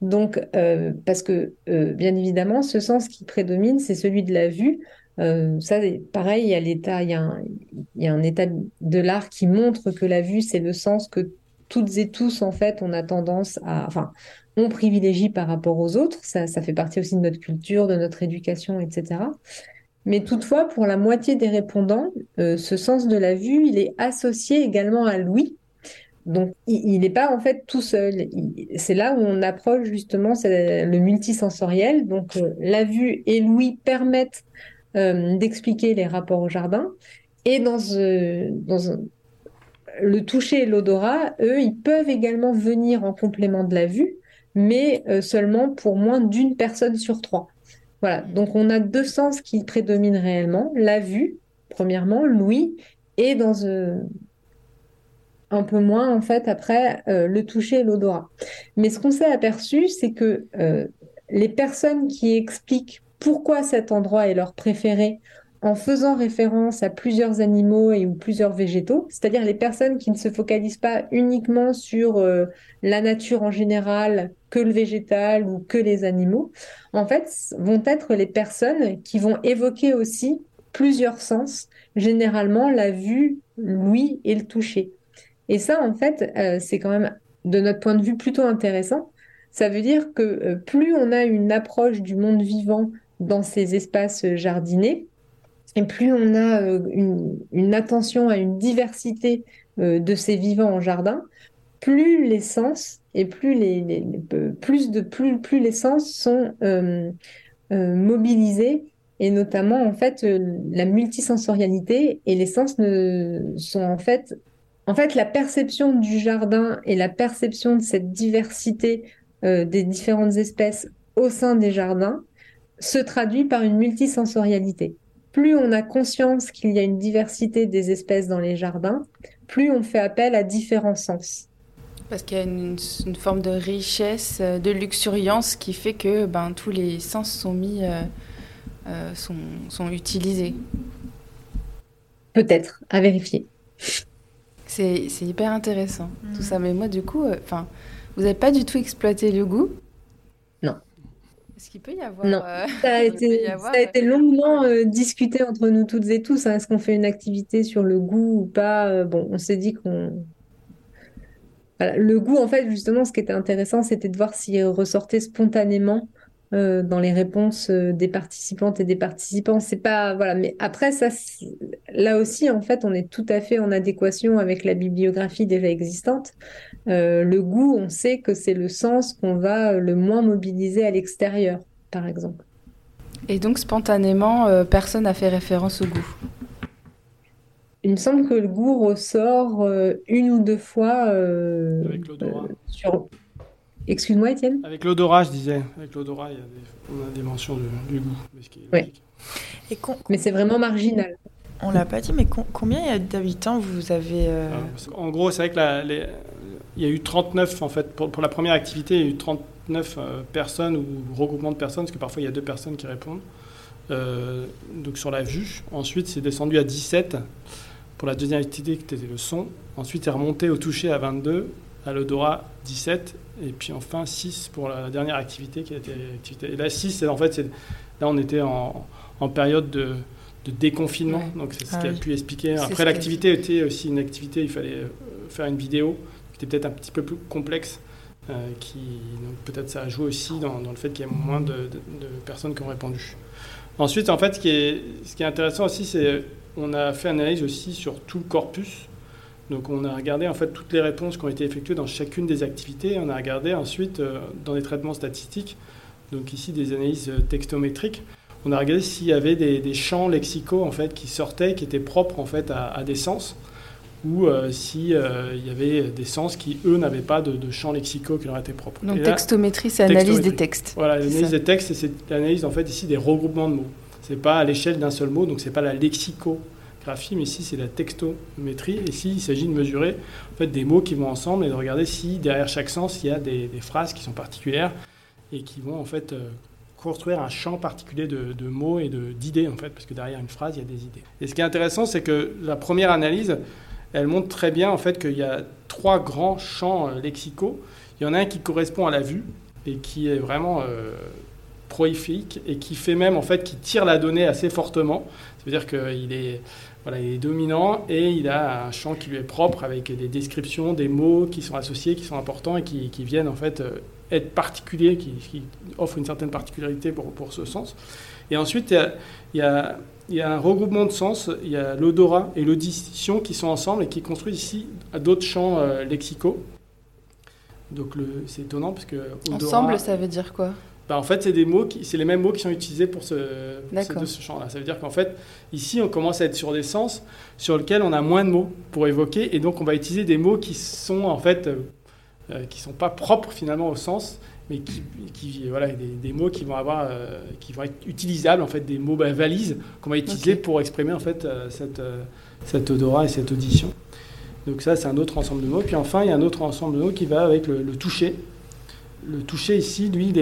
Donc, euh, parce que, euh, bien évidemment, ce sens qui prédomine, c'est celui de la vue. Euh, ça, pareil, il y a l'état, il y, a un, état de l'art qui montre que la vue, c'est le sens que toutes et tous, en fait, on a tendance à, enfin, on privilégie par rapport aux autres. Ça, ça fait partie aussi de notre culture, de notre éducation, etc. Mais toutefois, pour la moitié des répondants, ce sens de la vue, il est associé également à l'ouïe. Donc, il n'est pas en fait tout seul. C'est là où on approche justement le multisensoriel. Donc, euh, la vue et l'ouïe permettent euh, d'expliquer les rapports au jardin. Et dans, euh, dans le toucher et l'odorat, eux, ils peuvent également venir en complément de la vue, mais seulement pour moins d'une personne sur trois. Voilà. Donc, on a deux sens qui prédominent réellement la vue, premièrement, l'ouïe, et dans, un peu moins en fait après euh, le toucher et l'odorat. Mais ce qu'on s'est aperçu, c'est que euh, les personnes qui expliquent pourquoi cet endroit est leur préféré en faisant référence à plusieurs animaux et ou plusieurs végétaux, c'est-à-dire les personnes qui ne se focalisent pas uniquement sur euh, la nature en général, que le végétal ou que les animaux, en fait, vont être les personnes qui vont évoquer aussi plusieurs sens, généralement la vue, l'ouïe et le toucher. Et ça, en fait, euh, c'est quand même, de notre point de vue, plutôt intéressant. Ça veut dire que euh, plus on a une approche du monde vivant dans ces espaces jardinés, et plus on a euh, une, attention à une diversité de ces vivants en jardin, plus les sens et plus les, plus de plus plus les sens sont mobilisés et notamment en fait la multisensorialité et les sens ne sont en fait en fait, la perception du jardin et la perception de cette diversité euh, des différentes espèces au sein des jardins se traduit par une multisensorialité. Plus on a conscience qu'il y a une diversité des espèces dans les jardins, plus on fait appel à différents sens. Parce qu'il y a une, forme de richesse, euh, de luxuriance qui fait que ben, tous les sens sont mis, euh, sont, sont utilisés. Peut-être, à vérifier. C'est hyper intéressant, tout ça. Mm. Mais moi, du coup, euh, enfin, vous n'avez pas du tout exploité le goût? Non. Est-ce qu'il peut y avoir Non. Euh, ça, a été, ça a été longuement euh, discuté entre nous toutes et tous. Hein. Est-ce qu'on fait une activité sur le goût ou pas? Bon, on s'est dit qu'on le goût, en fait, justement, ce qui était intéressant, c'était de voir s'il ressortait spontanément euh, dans les réponses euh, des participantes et des participants. C'est pas voilà, mais après ça, là aussi, en fait, on est tout à fait en adéquation avec la bibliographie déjà existante. Euh, le goût, on sait que c'est le sens qu'on va le moins mobiliser à l'extérieur, par exemple. Et donc spontanément, personne n'a fait référence au goût. Il me semble que le goût ressort euh, une ou deux fois euh, Avec l'odorat. Euh, sur... Excuse-moi, Étienne Avec l'odorat, je disais. Avec l'odorat, il y a des, on a des mentions du goût. Mais, Et mais c'est vraiment marginal. On l'a pas dit, mais combien d'habitants vous avez ah, En gros, c'est vrai que les, il y a eu 39, en fait, pour, pour, la première activité, il y a eu 39 personnes ou regroupements de personnes, parce que parfois il y a deux personnes qui répondent. donc sur la vue. Ensuite, c'est descendu à 17 pour la deuxième activité qui était le son. Ensuite, il est remonté au toucher à 22, à l'odorat 17, et puis enfin 6 pour la dernière activité qui a été activité. Et là, 6, en fait, là, on était en, période de, déconfinement, donc c'est ce ah qui a pu expliquer. Après, l'activité était aussi une activité, il fallait euh, faire une vidéo, qui était peut-être un petit peu plus complexe. Euh, qui peut-être ça a joué aussi dans, le fait qu'il y ait moins de, personnes qui ont répondu. Ensuite, en fait, ce qui est, ce qui est intéressant aussi, c'est on a fait une analyse aussi sur tout le corpus. Donc on a regardé en fait toutes les réponses qui ont été effectuées dans chacune des activités. On a regardé ensuite euh, dans les traitements statistiques, donc ici des analyses euh, textométriques. On a regardé s'il y avait des, champs lexicaux en fait qui sortaient, qui étaient propres en fait à, des sens, ou euh, s'il y avait des sens qui eux n'avaient pas de, champs lexicaux qui leur étaient propres. Donc textométrie, c'est analyse des textes. Voilà, l'analyse des textes, c'est l'analyse en fait ici des regroupements de mots. C'est pas à l'échelle d'un seul mot, donc c'est pas la mais ici c'est la textométrie. Et ici, il s'agit de mesurer en fait, des mots qui vont ensemble et de regarder si derrière chaque sens il y a des, phrases qui sont particulières et qui vont en fait euh, construire un champ particulier de, mots et d'idées en fait, parce que derrière une phrase il y a des idées. Et ce qui est intéressant, c'est que la première analyse, elle montre très bien en fait qu'il y a trois grands champs euh, lexicaux. Il y en a un qui correspond à la vue et qui est vraiment euh, prolifique et qui fait même en fait qui tire la donnée assez fortement. Ça veut dire qu'il est voilà, il est dominant et il a un champ qui lui est propre avec des descriptions, des mots qui sont associés, qui sont importants et qui, viennent en fait euh, être particuliers, qui, offrent une certaine particularité pour, pour ce sens. Et ensuite, il y, a, il, y a, un regroupement de sens, il y a l'odorat et l'audition qui sont ensemble et qui construisent ici d'autres champs euh, lexicaux. Donc c'est étonnant parce que ensemble, ça veut dire quoi? Bah, en fait, c'est des mots, c'est les mêmes mots qui sont utilisés pour ce, ce champ-là. Ça veut dire qu'en fait, ici, on commence à être sur des sens sur lesquels on a moins de mots pour évoquer, et donc on va utiliser des mots qui sont en fait, euh, euh, qui sont pas propres finalement au sens, mais qui, qui voilà, des, des, mots qui vont avoir, euh, qui vont être utilisables en fait, des mots bah, valises qu'on va utiliser pour exprimer en fait cette, cet odorat et cette audition. Donc ça, c'est un autre ensemble de mots. Puis enfin, il y a un autre ensemble de mots qui va avec le toucher le toucher ici, lui,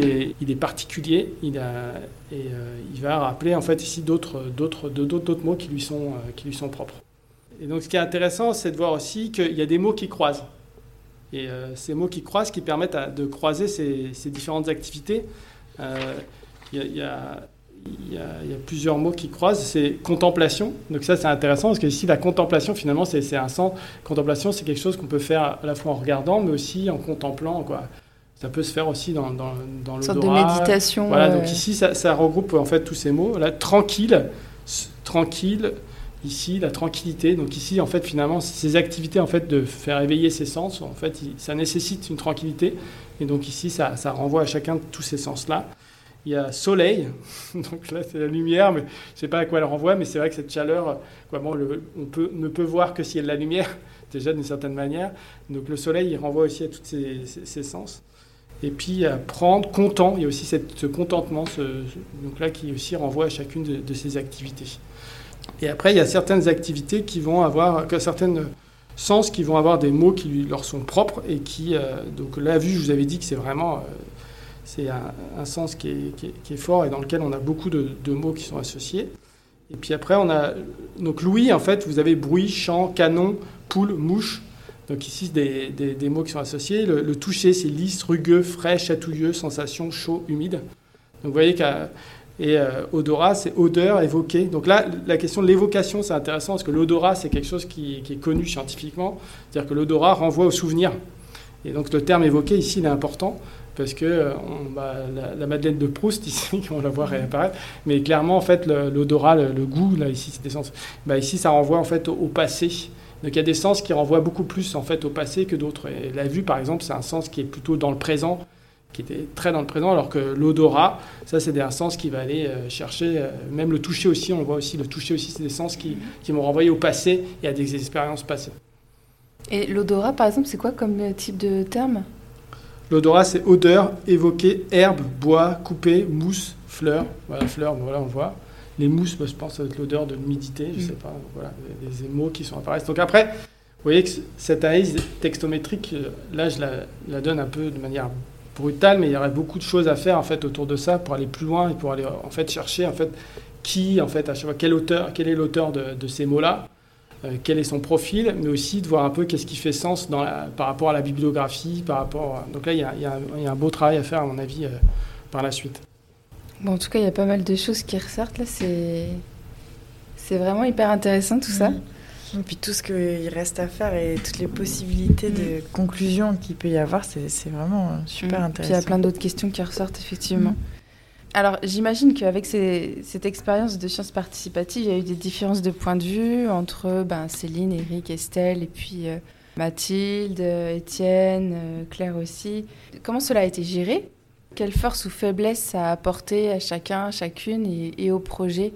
il est, particulier. Il et euh, il va rappeler en fait ici d'autres, mots qui lui, sont, euh, qui lui sont propres. Et donc, ce qui est intéressant, c'est de voir aussi qu'il y a des mots qui croisent. Et euh, ces mots qui croisent, qui permettent de croiser ces, différentes activités. il, y a, y a, plusieurs mots qui croisent. C'est contemplation. Donc ça, c'est intéressant parce que ici, la contemplation, finalement, c'est un sens. Contemplation, c'est quelque chose qu'on peut faire à la fois en regardant, mais aussi en contemplant. Quoi. Ça peut se faire aussi dans, dans, dans Une sorte de méditation. Voilà, donc ici, ça, regroupe en fait tous ces mots. Là, tranquille, tranquille, ici, la tranquillité. Donc ici, en fait, finalement, ces activités en fait, de faire éveiller ses sens, en fait, ça nécessite une tranquillité. Et donc ici, ça, ça renvoie à chacun de tous ces sens-là. Il y a soleil, donc là c'est la lumière, mais je ne sais pas à quoi elle renvoie, mais c'est vrai que cette chaleur, quoi, bon, on peut, ne peut voir que s'il y a de la lumière, déjà d'une certaine manière. Donc le soleil, il renvoie aussi à tous ces, ces sens. Et puis à prendre, content, il y a aussi ce contentement, donc là qui aussi renvoie à chacune de, ces activités. Et après, il y a certaines activités qui vont avoir, certains sens qui vont avoir des mots qui leur sont propres et qui, euh, donc la vue, je vous avais dit que c'est vraiment, euh, c'est un, sens qui est, fort et dans lequel on a beaucoup de, de, mots qui sont associés. Et puis après, on a, donc Louis, en fait, vous avez bruit, chant, canon, poule, mouche, donc ici, des, des, mots qui sont associés. Le, toucher, c'est lisse, rugueux, frais, chatouilleux, sensation, chaud, humide. Donc vous voyez qu'à et euh, odorat, c'est odeur évoquée. Donc là, la question de l'évocation, c'est intéressant parce que l'odorat, c'est quelque chose qui, est connu scientifiquement. C'est-à-dire que l'odorat renvoie au souvenir. Et donc le terme évoqué ici, il est important parce que bah, la, Madeleine de Proust ici, on la voit réapparaître, mais clairement en fait l'odorat, le, goût, là ici c'est des sens. Bah, ici ça renvoie en fait au, passé. Donc il y a des sens qui renvoient beaucoup plus en fait au passé que d'autres. Et la vue par exemple, c'est un sens qui est plutôt dans le présent, qui était très dans le présent, alors que l'odorat, ça c'est un sens qui va aller euh, chercher, euh, même le toucher aussi, on le voit aussi, le toucher aussi, c'est des sens qui, qui vont renvoyer au passé et à des expériences passées. Et l'odorat par exemple, c'est quoi comme euh, type de terme? L'odorat, c'est odeur, évoquer, herbe, bois, coupé, mousse, fleurs. Voilà, fleurs, voilà, on voit. Les mousses, je pense, ça va être l'odeur de l'humidité, je ne mm. sais pas. Voilà, des mots qui sont apparaissent. Donc après, vous voyez que cette analyse textométrique, euh, là, je la, donne un peu de manière brutale, mais il y aurait beaucoup de choses à faire en fait autour de ça pour aller plus loin et pour aller en fait chercher en fait qui en fait à chaque fois quel auteur, quel est l'auteur de ces mots-là euh, quel est son profil, mais aussi de voir un peu qu'est-ce qui fait sens dans par rapport à la bibliographie, par rapport. Donc là, il y, a, un beau travail à faire, à mon avis, euh, par la suite. Bon, en tout cas, il y a pas mal de choses qui ressortent là. C'est, c'est vraiment hyper intéressant tout ça. Et puis tout ce qu'il reste à faire et toutes les possibilités de mm. conclusion qu'il peut y avoir, c'est, vraiment euh, super intéressant. Puis il y a plein d'autres questions qui ressortent effectivement. Mm. Alors, j'imagine qu'avec cette expérience de sciences participatives, il y a eu des différences de point de vue entre ben, Céline, Eric, Estelle, et puis euh, Mathilde, Étienne, euh, Claire aussi. Comment cela a été géré? Quelle force ou faiblesse ça a apporté à chacun, chacune et, au projet.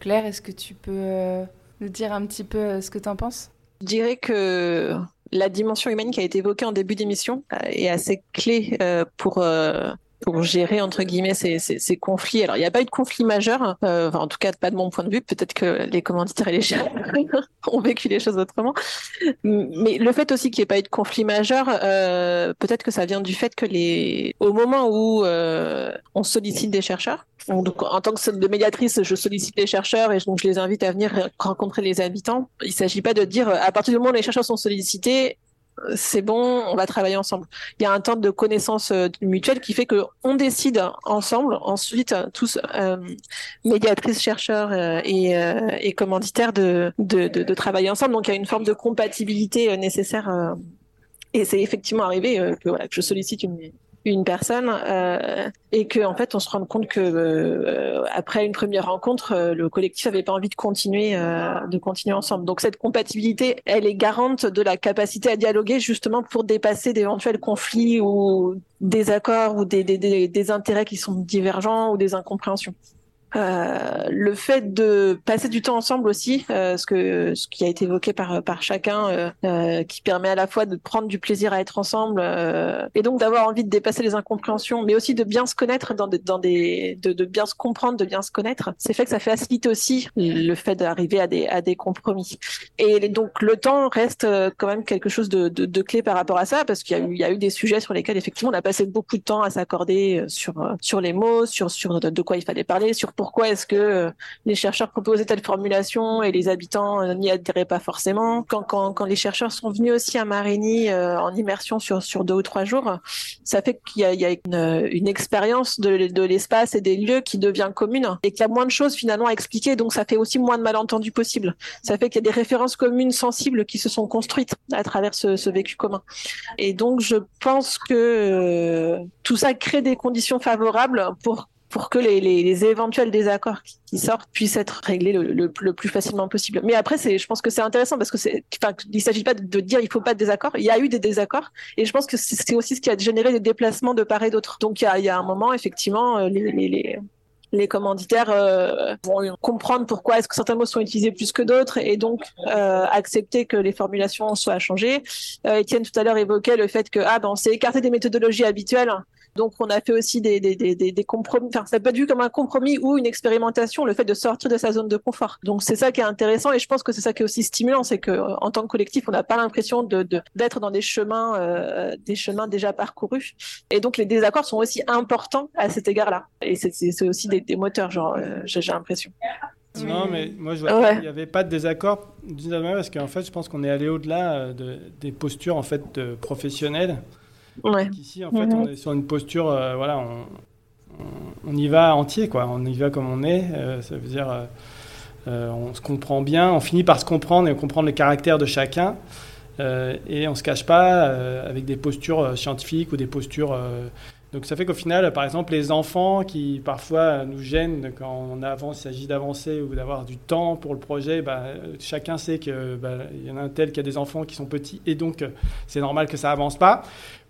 Claire, est-ce que tu peux euh, nous dire un petit peu ce que tu en penses? Je dirais que la dimension humaine qui a été évoquée en début d'émission est assez clé pour pour gérer entre guillemets ces, ces, ces conflits. Alors il n'y a pas eu de conflit majeur, euh, enfin, en tout cas pas de mon point de vue. Peut-être que les commanditaires et les chefs ont vécu les choses autrement. Mais le fait aussi qu'il n'y ait pas eu de conflit majeur, euh, peut-être que ça vient du fait que les, au moment où euh, on sollicite des chercheurs, donc, en tant que médiatrice, je sollicite les chercheurs et donc je les invite à venir rencontrer les habitants. Il ne s'agit pas de dire à partir du moment où les chercheurs sont sollicités, c'est bon, on va travailler ensemble. Il y a un temps de connaissance euh, mutuelle qui fait que on décide ensemble, ensuite tous euh, médiatrices, chercheurs euh, et, commanditaires de, travailler ensemble. Donc il y a une forme de compatibilité nécessaire. et c'est effectivement arrivé que je sollicite une, une personne euh, et que en fait on se rend compte que euh, après une première rencontre euh, le collectif avait pas envie de continuer de continuer ensemble. Donc cette compatibilité elle est garante de la capacité à dialoguer justement pour dépasser d'éventuels conflits ou des accords ou des, des intérêts qui sont divergents ou des incompréhensions euh, le fait de passer du temps ensemble aussi, euh, ce que ce qui a été évoqué par par chacun, euh, euh qui permet à la fois de prendre du plaisir à être ensemble euh, et donc d'avoir envie de dépasser les incompréhensions, mais aussi de bien se connaître dans des, dans des de, de bien se comprendre, de bien se connaître. C'est fait que ça facilite aussi le fait d'arriver à des à des compromis. Et donc le temps reste quand même quelque chose de, de, de clé par rapport à ça parce qu'il y a eu il y a eu des sujets sur lesquels effectivement on a passé beaucoup de temps à s'accorder sur sur les mots, sur sur de quoi il fallait parler, sur pourquoi est-ce que euh, les chercheurs proposaient telle formulation et les habitants euh, n'y adhéraient pas forcément? Quand, quand, quand les chercheurs sont venus aussi à Marigny euh, en immersion sur, sur deux ou trois jours, ça fait qu'il y a, une expérience de, de l'espace et des lieux qui devient commune et qu'il y a moins de choses finalement à expliquer. Donc ça fait aussi moins de malentendus possibles. Ça fait qu'il y a des références communes sensibles qui se sont construites à travers ce, ce vécu commun. Et donc je pense que tout ça crée des conditions favorables pour pour que les, éventuels désaccords qui, sortent puissent être réglés le, plus facilement possible. Mais après, je pense que c'est intéressant parce que c'est, il s'agit pas de, dire il faut pas de désaccords. Il y a eu des désaccords et je pense que c'est aussi ce qui a généré des déplacements de part et d'autre. Donc il y a, un moment effectivement euh, les commanditaires euh, vont comprendre pourquoi est-ce que certains mots sont utilisés plus que d'autres et donc euh, accepter que les formulations soient changées. Euh, Étienne tout à l'heure évoquait le fait que ah ben on s'est écarté des méthodologies habituelles donc, on a fait aussi des, des, des, des compromis. Enfin, ça peut être vu comme un compromis ou une expérimentation, le fait de sortir de sa zone de confort. Donc, c'est ça qui est intéressant et je pense que c'est ça qui est aussi stimulant, c'est que euh, en tant que collectif, on n'a pas l'impression de, d'être dans des chemins, euh, des chemins déjà parcourus. Et donc, les désaccords sont aussi importants à cet égard-là. Et c'est, aussi des, des moteurs, genre, euh, j'ai, l'impression. Non, mais moi, je vois qu'il n'y avait pas de désaccord, parce qu'en fait, je pense qu'on est allé au-delà de, des postures en fait, professionnelles. Ici, en fait, on est sur une posture, euh, voilà, on, on, y va entier, quoi. On y va comme on est. Euh, ça veut dire, euh, on se comprend bien, on finit par se comprendre et comprendre le caractère de chacun. et on ne se cache pas avec des postures scientifiques ou des postures donc ça fait qu'au final, par exemple, les enfants qui parfois nous gênent quand on avance, il s'agit d'avancer ou d'avoir du temps pour le projet, bah, chacun sait qu'il bah, y en a un tel qui a des enfants qui sont petits et donc c'est normal que ça avance pas.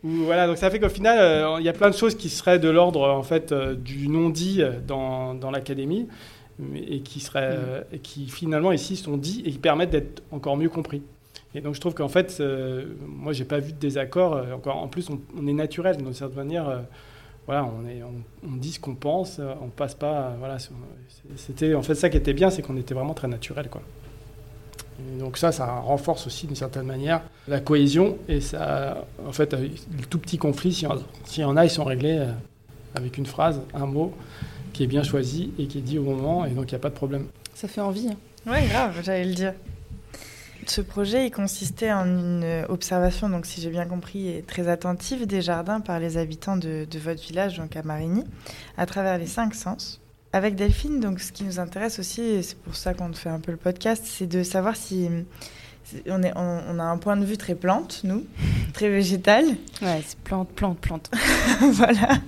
Voilà, donc ça fait qu'au final, euh, il y a plein de choses qui seraient de l'ordre en fait euh, du non-dit dans, dans l'académie et qui seraient, mm. qui finalement ici sont dits et qui permettent d'être encore mieux compris. Et donc je trouve qu'en fait, euh, moi j'ai pas vu de désaccord. Euh, encore, en plus, on, est naturel d'une certaine manière. Euh, voilà, on, est, on, dit ce qu'on pense, on passe pas. voilà, c'était en fait ça qui était bien, c'est qu'on était vraiment très naturel, quoi. Donc ça, ça renforce aussi d'une certaine manière la cohésion et ça, en fait, les tout petits conflits, s'il y, en a, ils sont réglés avec une phrase, un mot qui est bien choisi et qui est dit au moment, et donc il n'y a pas de problème. Ça fait envie. Hein. Oui, grave, j'allais le dire. Ce projet, il consistait en une observation, donc si j'ai bien compris, très attentive des jardins par les habitants de, votre village, donc à Marigny, à travers les cinq sens. Avec Delphine, donc ce qui nous intéresse aussi, et c'est pour ça qu'on fait un peu le podcast, c'est de savoir si on, est, on, a un point de vue très plante, nous, très végétal. Ouais, c'est plante, plante, plante. voilà.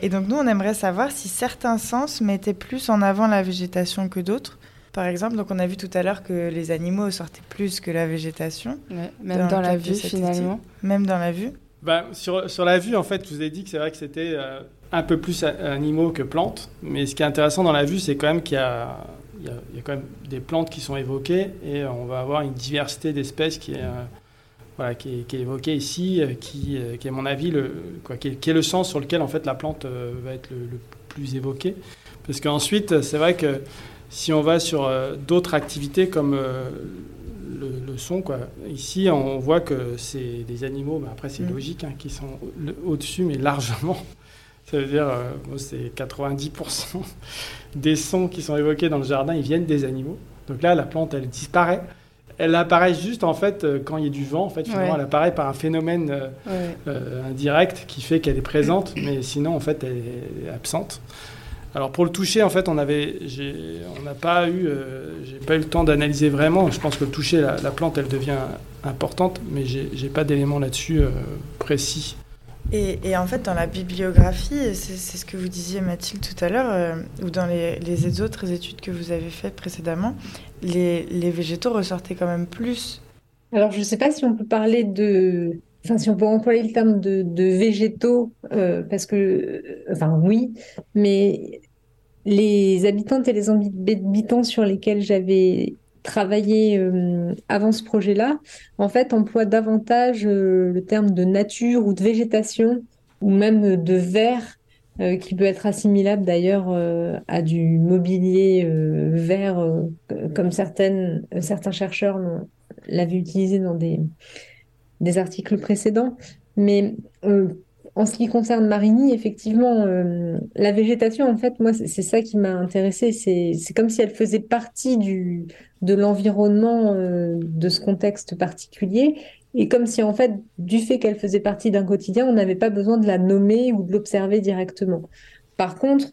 Et donc nous, on aimerait savoir si certains sens mettaient plus en avant la végétation que d'autres, par exemple. Donc on a vu tout à l'heure que les animaux sortaient plus que la végétation. même dans, la vue finalement. Même dans la vue. Bah, sur, la vue, en fait, je vous ai dit que c'est vrai que c'était euh, un peu plus animaux que plantes. Mais ce qui est intéressant dans la vue, c'est quand même qu'il y a, il y, a, quand même des plantes qui sont évoquées et on va avoir une diversité d'espèces qui est, euh, voilà, qui, est, évoquée ici, euh, qui, est à mon avis, le, quoi, qui, est, le sens sur lequel en fait la plante va être le, plus évoquée. Parce qu'ensuite, c'est vrai que si on va sur euh, d'autres activités comme euh, le, son, quoi. ici on voit que c'est des animaux, mais après c'est mm. logique, hein, qui sont au-dessus, mais largement. Ça veut dire, euh, c'est 90% des sons qui sont évoqués dans le jardin, ils viennent des animaux. Donc là, la plante, elle disparaît. Elle apparaît juste en fait quand il y a du vent. En fait, finalement, elle apparaît par un phénomène indirect qui fait qu'elle est présente, mais sinon, en fait, elle est absente. Alors pour le toucher, en fait, on avait, on n'a pas eu, euh, j'ai pas eu le temps d'analyser vraiment. Je pense que le toucher, la, plante, elle devient importante, mais j'ai pas d'éléments là-dessus euh, précis. Et, en fait, dans la bibliographie, c'est ce que vous disiez Mathilde tout à l'heure, euh, ou dans les, autres études que vous avez faites précédemment, les, végétaux ressortaient quand même plus. Alors, je ne sais pas si on peut parler de, enfin, si on peut employer le terme de, végétaux, parce que, enfin, oui, mais les habitantes et les habitants sur lesquels j'avais travaillé euh, avant ce projet-là, en fait, emploient davantage euh, le terme de nature ou de végétation, ou même de vert, euh, qui peut être assimilable d'ailleurs à du mobilier vert, comme certaines, certains chercheurs l'avaient utilisé dans des, des articles précédents. Mais en ce qui concerne Marigny, effectivement, euh, la végétation, en fait, moi, c'est ça qui m'a intéressée. C'est comme si elle faisait partie de l'environnement euh, de ce contexte particulier. Et comme si, en fait, du fait qu'elle faisait partie d'un quotidien, on n'avait pas besoin de la nommer ou de l'observer directement. Par contre,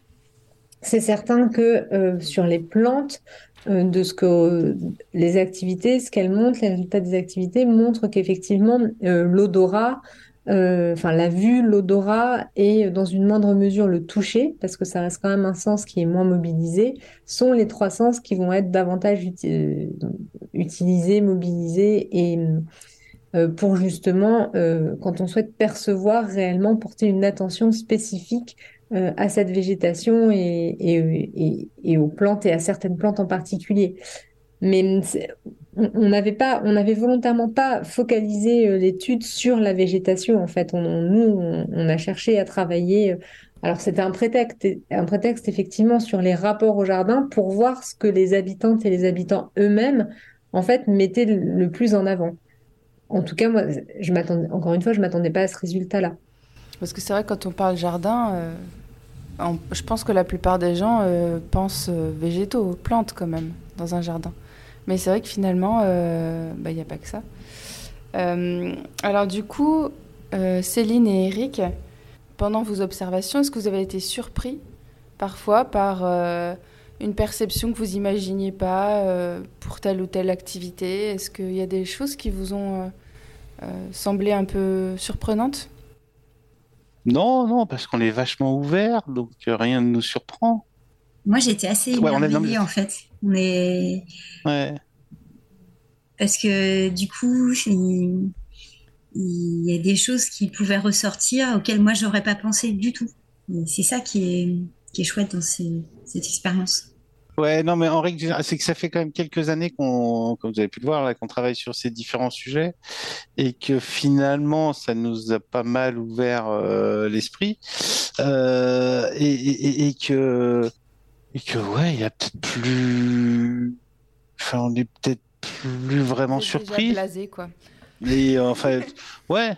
c'est certain que euh, sur les plantes, de ce que les activités, ce qu'elles montrent, les résultats des activités montrent qu'effectivement, l'odorat, enfin la vue, l'odorat et dans une moindre mesure le toucher, parce que ça reste quand même un sens qui est moins mobilisé, sont les trois sens qui vont être davantage euh, utilisés, mobilisés et euh, pour justement, quand on souhaite percevoir réellement, porter une attention spécifique à cette végétation et, aux plantes et à certaines plantes en particulier. Mais on n'avait pas, on volontairement pas focalisé euh, l'étude sur la végétation. En fait, on, nous, on, a cherché à travailler. Euh, alors, c'était un prétexte, un prétexte effectivement sur les rapports au jardin pour voir ce que les habitantes et les habitants eux-mêmes, en fait, mettaient le, plus en avant. En tout cas, moi, je m'attendais, encore une fois, je m'attendais pas à ce résultat-là. Parce que c'est vrai, quand on parle jardin, euh, je pense que la plupart des gens pensent végétaux, plantes quand même, dans un jardin. Mais c'est vrai que finalement, il euh, n'y bah, a pas que ça. Euh, alors du coup, euh, Céline et Eric, pendant vos observations, est-ce que vous avez été surpris parfois par une perception que vous imaginiez pas pour telle ou telle activité? Est-ce qu'il y a des choses qui vous ont semblait un peu surprenante Non, non, parce qu'on est vachement ouvert, donc rien ne nous surprend. Moi, j'étais assez Ouais, on est- émerveillée, en fait. Ouais. parce que du coup, il, il y a des choses qui pouvaient ressortir auxquelles moi, j'aurais pas pensé du tout. C'est ça qui est, qui est chouette dans ces- cette expérience. Ouais, non, mais en règle c'est que ça fait quand même quelques années qu'on, comme vous avez pu le voir, là, qu'on travaille sur ces différents sujets et que finalement, ça nous a pas mal ouvert euh, l'esprit euh, et, et, et- et que, et que, ouais, il y a peut-être plus, enfin, on est peut-être plus vraiment surpris. blasé, quoi. Et euh, enfin, ouais.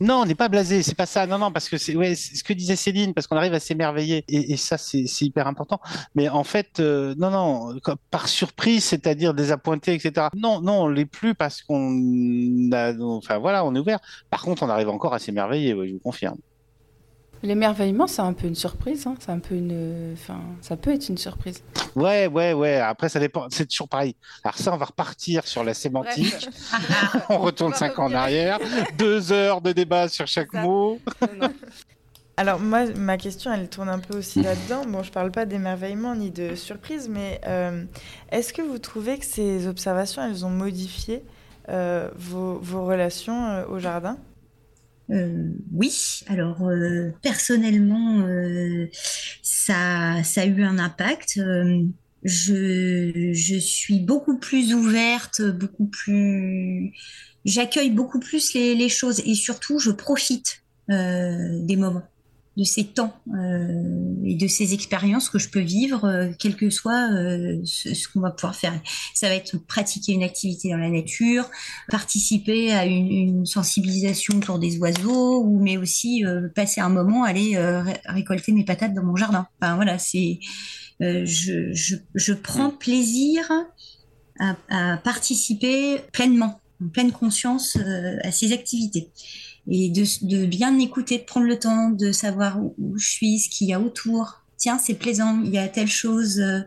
Non, on n'est pas blasé, c'est pas ça. Non, non, parce que c'est ouais, ce que disait Céline, parce qu'on arrive à s'émerveiller, et, et ça, c'est c'est hyper important. Mais en fait, euh, non, non, comme par surprise, c'est-à-dire désappointé, etc. Non, non, on l'est plus parce qu'on a, enfin voilà, on est ouvert. Par contre, on arrive encore à s'émerveiller, ouais, je vous confirme. L'émerveillement, c'est un peu une surprise. hein. C'est un peu une. Enfin, ça peut être une surprise. Ouais, ouais, ouais. Après, ça dépend. C'est toujours pareil. Alors ça, on va repartir sur la sémantique. On retourne cinq ans en arrière. Deux heures de débat sur chaque Ça. mot. Non, non. Alors moi, ma question, elle tourne un peu aussi là-dedans. Bon, je parle pas d'émerveillement ni de surprise, mais euh, est-ce que vous trouvez que ces observations, elles ont modifié euh, vos, vos relations euh, au jardin? Euh, oui, alors euh, personnellement, euh, ça, ça a eu un impact. Euh, je, je suis beaucoup plus ouverte, beaucoup plus, j'accueille beaucoup plus les, les choses et surtout, je profite euh, des moments, de ces temps euh, et de ces expériences que je peux vivre, euh, quel que soit euh, ce, qu'on va pouvoir faire. Ça va être pratiquer une activité dans la nature, participer à une, une sensibilisation autour des oiseaux, ou mais aussi euh, passer un moment, aller euh, ré- récolter mes patates dans mon jardin. Enfin voilà, c'est euh, je, je, je prends plaisir à, à participer pleinement, en pleine conscience à ces activités. Et de, de bien écouter, de prendre le temps de savoir où, je suis, ce qu'il y a autour. Tiens, c'est plaisant, il y a telle chose. euh,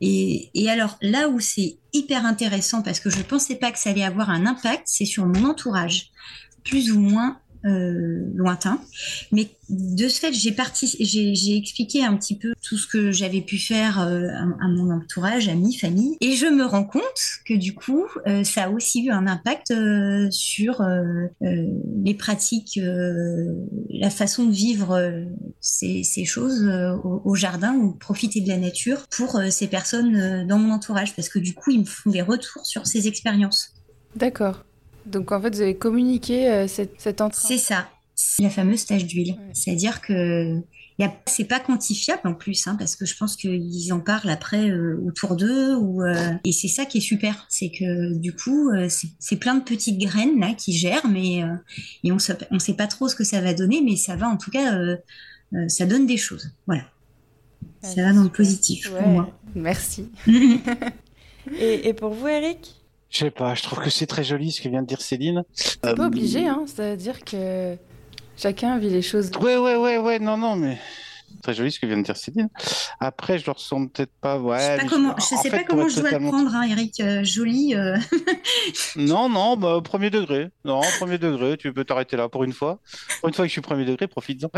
et, et alors là où c'est hyper intéressant, parce que je ne pensais pas que ça allait avoir un impact, c'est sur mon entourage, plus ou moins euh, lointain. Mais de ce fait, j'ai expliqué un petit peu tout ce que j'avais pu faire euh, à, mon entourage, amis, famille, et je me rends compte que du coup, euh, ça a aussi eu un impact euh, sur les pratiques, la façon de vivre ces, choses au, au jardin ou profiter de la nature pour ces personnes dans mon entourage, parce que du coup, ils me font des retours sur ces expériences. D'accord. Donc en fait, vous avez communiqué euh, cette, cet entrain. C'est ça, c'est la fameuse tache d'huile. Ouais. C'est-à-dire que c'est pas quantifiable en plus, hein, parce que je pense qu'ils en parlent après euh, autour d'eux. Ou, euh, et c'est ça qui est super, c'est que du coup, euh, c'est plein de petites graines là qui germent et, euh, et on sait, on sait pas trop ce que ça va donner, mais ça va en tout cas, euh, euh, ça donne des choses. Voilà, ça va dans le positif pour moi. Merci. et, et pour vous, Eric? Je sais pas, je trouve que c'est très joli ce que vient de dire Céline. C'est pas obligé, hein. C'est-à-dire que chacun vit les choses. Ouais, ouais, ouais, ouais, non, non, mais très joli ce que vient de dire Céline. Après, je le ressens peut-être pas. Ouais, je sais mais pas comment, je sais pas comment je dois le prendre, hein, Eric. euh, joli. euh, Non, non, bah, premier degré. Non, premier degré, tu peux t'arrêter là pour une fois. Pour une fois que je suis premier degré, profite-en.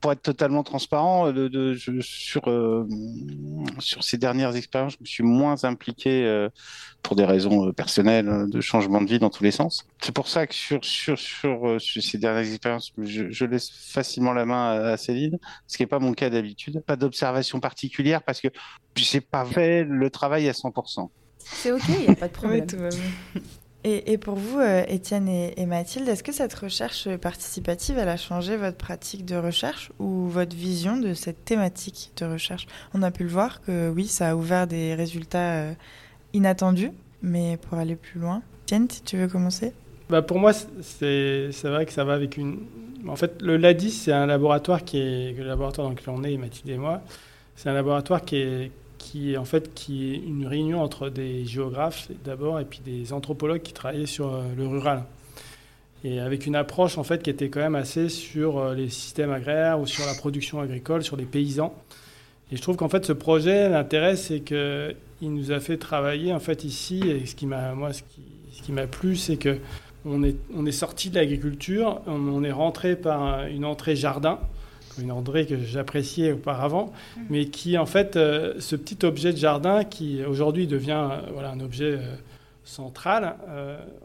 Pour, être totalement transparent, euh, de, de- je- sur, euh, sur ces dernières expériences, je me suis moins impliqué pour des raisons personnelles, euh, de changement de vie dans tous les sens. C'est pour ça que sur, sur, sur, sur ces dernières expériences, je, je laisse facilement la main à, à Céline, ce qui n'est pas mon cas d'habitude. Pas d'observation particulière parce que j'ai pas fait le travail à 100%. C'est ok, il n'y a pas de problème. Oui. Et, et pour vous, euh, Étienne et, et Mathilde, est-ce que cette recherche participative, elle a changé votre pratique de recherche ou votre vision de cette thématique de recherche? On a pu le voir que oui, ça a ouvert des résultats euh, inattendus, mais pour aller plus loin. Étienne, si tu veux commencer? Bah, pour moi, c'est c'est vrai que ça va avec une. En fait, le LADIS, c'est un laboratoire qui est. Dans lequel on est, Mathilde et moi, c'est un laboratoire qui est, qui en fait qui est une réunion entre des géographes d'abord et puis des anthropologues qui travaillaient sur euh, le rural. Et avec une approche en fait qui était quand même assez sur euh, les systèmes agraires ou sur la production agricole, sur les paysans. Et je trouve qu'en fait ce projet, l'intérêt c'est que il nous a fait travailler en fait ici et ce qui m'a moi ce qui, ce qui m'a plu c'est que on est, on est sorti de l'agriculture, on, est rentré par une entrée jardin, une entrée que j'appréciais auparavant, mmh. mais qui en fait, euh, ce petit objet de jardin qui aujourd'hui devient voilà, un objet central,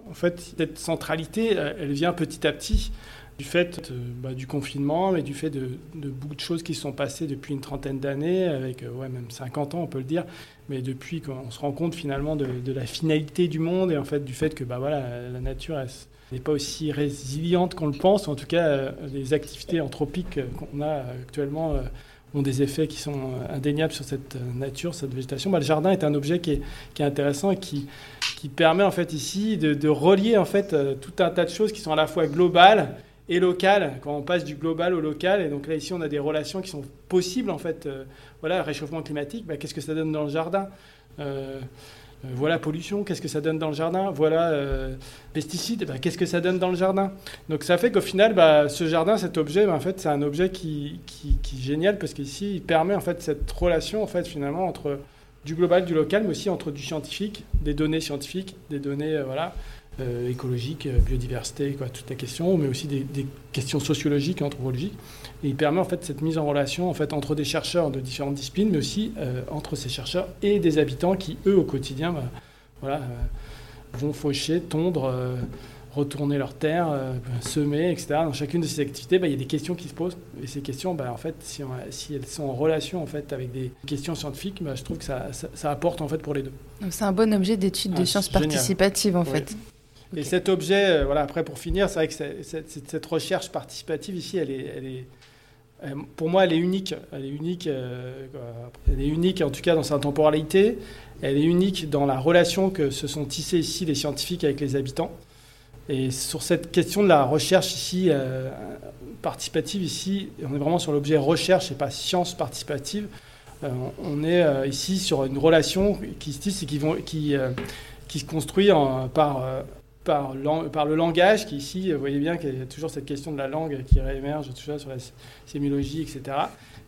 en fait, cette centralité, elle vient petit à petit du fait bah, du confinement, mais du fait de, beaucoup de choses qui se sont passées depuis une trentaine d'années, avec euh, ouais, même 50 ans, on peut le dire, mais depuis qu'on se rend compte finalement de, la finalité du monde et en fait du fait que bah, voilà, la nature n'est pas aussi résiliente qu'on le pense. En tout cas, euh, les activités anthropiques qu'on a actuellement euh, ont des effets qui sont indéniables sur cette nature, cette végétation. Bah, le jardin est un objet qui est, qui est intéressant et qui, qui permet en fait ici de, de relier en fait tout un tas de choses qui sont à la fois globales et local, quand on passe du global au local. Et donc là, ici, on a des relations qui sont possibles, en fait. Euh, voilà, réchauffement climatique, bah, qu'est-ce que ça donne dans le jardin? Euh, euh, Voilà, pollution, qu'est-ce que ça donne dans le jardin? Voilà, pesticides, bah, qu'est-ce que ça donne dans le jardin? Donc ça fait qu'au final, bah, ce jardin, cet objet, bah, en fait, c'est un objet qui, qui, qui, est génial parce qu'ici, il permet, en fait, cette relation, en fait, finalement, entre du global, du local, mais aussi entre du scientifique, des données scientifiques, des données, voilà, euh, écologique, euh, biodiversité, quoi, toutes les questions, mais aussi des, questions sociologiques, anthropologiques. Et il permet en fait cette mise en relation en fait entre des chercheurs de différentes disciplines, mais aussi euh, entre ces chercheurs et des habitants qui eux au quotidien, bah, voilà, vont faucher, tondre, retourner leurs terres, semer, etc. Dans chacune de ces activités, bah, il y a des questions qui se posent. Et ces questions, bah, en fait, si, si, elles sont en relation en fait avec des questions scientifiques, je trouve que ça, ça, apporte en fait pour les deux. C'est un bon objet d'étude de sciences participatives en fait. Et cet objet, euh, voilà, après pour finir, c'est vrai que cette, recherche participative ici, elle est, elle est, pour moi, elle est unique. Elle est unique, euh, elle est unique en tout cas dans sa temporalité. Elle est unique dans la relation que se sont tissées ici les scientifiques avec les habitants. Et sur cette question de la recherche ici, euh, participative ici, on est vraiment sur l'objet recherche et pas science participative. on est ici sur une relation qui se tisse et qui, vont, qui, qui se construit en, par par, le langage, qui ici, vous voyez bien qu'il y a toujours cette question de la langue qui réémerge toujours sur la sémiologie, etc.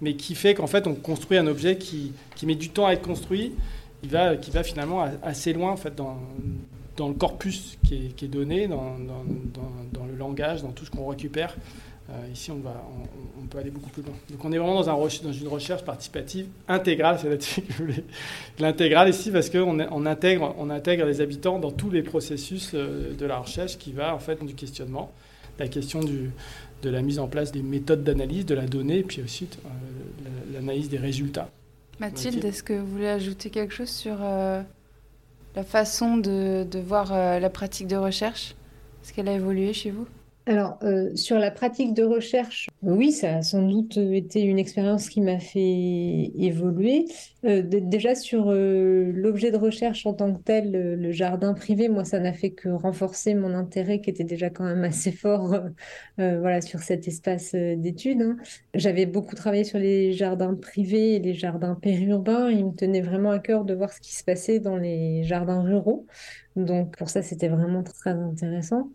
Mais qui fait qu'en fait, on construit un objet qui, qui, met du temps à être construit, qui va, finalement assez loin en fait, dans, dans le corpus qui est, donné, dans, dans, le langage, dans tout ce qu'on récupère. Euh, ici, on, va, on, peut aller beaucoup plus loin. Donc, on est vraiment dans, un, dans une recherche participative intégrale. C'est là-dessus que je voulais. L'intégrale ici, parce qu'on on intègre, on intègre les habitants dans tous les processus euh, de la recherche qui va, en fait, du questionnement, la question du, de la mise en place des méthodes d'analyse de la donnée, et puis aussi euh, l'analyse des résultats. Mathilde, est-ce que vous voulez ajouter quelque chose sur la façon de, de voir la pratique de recherche? Est-ce qu'elle a évolué chez vous? Alors, euh, sur la pratique de recherche, oui, ça a sans doute été une expérience qui m'a fait évoluer. Euh, déjà, sur euh, l'objet de recherche en tant que tel, le jardin privé, moi, ça n'a fait que renforcer mon intérêt qui était déjà quand même assez fort voilà, sur cet espace d'études. Hein. J'avais beaucoup travaillé sur les jardins privés et les jardins périurbains. Il me tenait vraiment à cœur de voir ce qui se passait dans les jardins ruraux. Donc, pour ça, c'était vraiment très intéressant.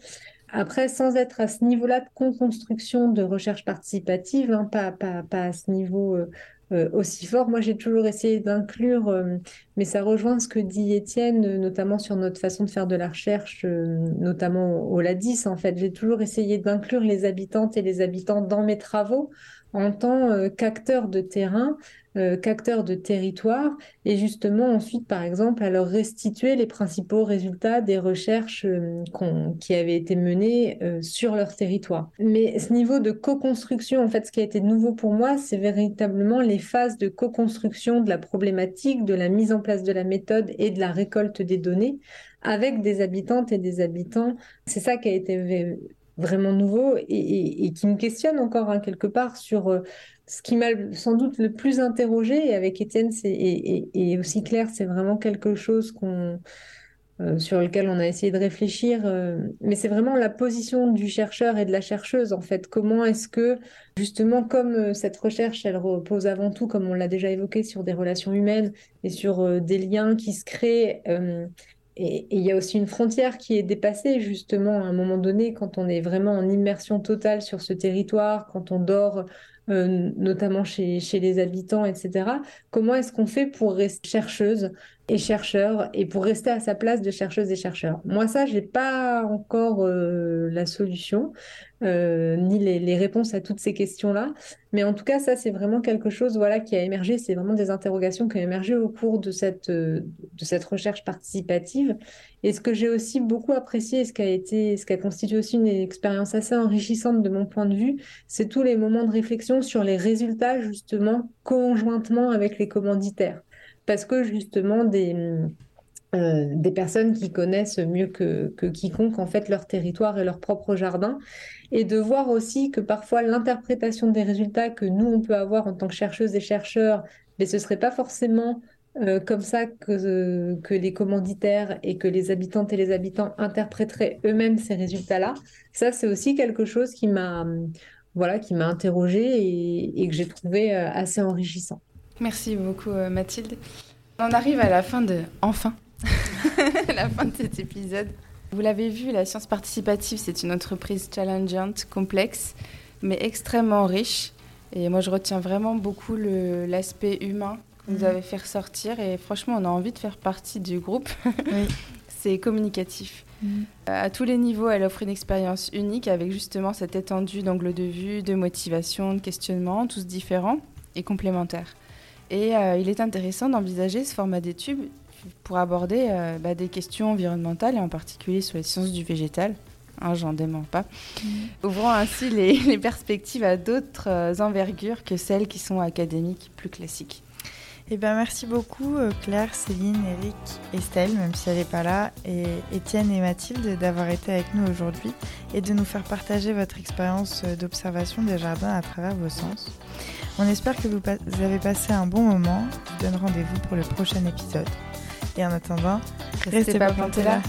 Après, sans être à ce niveau-là de construction de recherche participative, hein, pas, pas, pas, à ce niveau euh, euh, aussi fort, moi j'ai toujours essayé d'inclure, euh, mais ça rejoint ce que dit Étienne, notamment sur notre façon de faire de la recherche, notamment au LADIS en fait. J'ai toujours essayé d'inclure les habitantes et les habitants dans mes travaux en tant qu'acteurs de terrain euh, de territoire et justement ensuite, par exemple, à leur restituer les principaux résultats des recherches euh, qui avaient été menées euh, sur leur territoire. Mais ce niveau de co-construction, en fait, ce qui a été nouveau pour moi, c'est véritablement les phases de co-construction de la problématique, de la mise en place de la méthode et de la récolte des données avec des habitantes et des habitants. C'est ça qui a été vraiment nouveau et, qui me questionne encore hein, quelque part sur ce qui m'a sans doute le plus interrogé, et avec Étienne et, aussi Claire, c'est vraiment quelque chose euh, sur lequel on a essayé de réfléchir, euh, mais c'est vraiment la position du chercheur et de la chercheuse, en fait. Comment est-ce que, justement, comme euh, cette recherche, elle repose avant tout, comme on l'a déjà évoqué, sur des relations humaines et sur des liens qui se créent. Et il y a aussi une frontière qui est dépassée, justement, à un moment donné, quand on est vraiment en immersion totale sur ce territoire, quand on dort euh, notamment chez, chez, les habitants, etc. Comment est-ce qu'on fait pour rester chercheuse et chercheur et pour rester à sa place de chercheuse et chercheur. Moi, ça, je n'ai pas encore euh, la solution euh, ni les, réponses à toutes ces questions-là. Mais en tout cas, ça, c'est vraiment quelque chose voilà, qui a émergé. C'est vraiment des interrogations qui ont émergé au cours de cette, euh, de cette recherche participative. Et ce que j'ai aussi beaucoup apprécié, ce qui a été, ce qui a constitué aussi une expérience assez enrichissante de mon point de vue, c'est tous les moments de réflexion sur les résultats, justement, conjointement avec les commanditaires parce que justement des, euh, des personnes qui connaissent mieux que, que, quiconque en fait leur territoire et leur propre jardin et de voir aussi que parfois l'interprétation des résultats que nous on peut avoir en tant que chercheuses et chercheurs mais ce serait pas forcément euh, comme ça que, que les commanditaires et que les habitantes et les habitants interpréteraient eux-mêmes ces résultats-là. Ça, c'est aussi quelque chose qui m'a voilà, interrogée et, et, que j'ai trouvé euh, assez enrichissant. Merci beaucoup euh, Mathilde. On arrive à la fin de... Enfin La fin de cet épisode. Vous l'avez vu, la science participative, c'est une entreprise challengeante, complexe, mais extrêmement riche. Et moi, je retiens vraiment beaucoup l'aspect humain que vous mhm. avez fait ressortir. Et franchement, on a envie de faire partie du groupe. Oui. c'est communicatif. Mhm. À tous les niveaux, elle offre une expérience unique avec justement cette étendue d'angle de vue, de motivation, de questionnement, tous différents et complémentaires. Et euh, il est intéressant d'envisager ce format d'étude pour aborder euh, bah, des questions environnementales et en particulier sur les sciences du végétal. Hein, J'en dément pas. Mm. Ouvrant ainsi les, perspectives à d'autres euh, envergures que celles qui sont académiques plus classiques. Eh ben, merci beaucoup Claire, Céline, Eric, Estelle, même si elle n'est pas là, et Étienne et Mathilde d'avoir été avec nous aujourd'hui et de nous faire partager votre expérience d'observation des jardins à travers vos sens. On espère que vous, avez passé un bon moment. Je vous donne rendez-vous pour le prochain épisode. Et en attendant, restez, pas plantés là.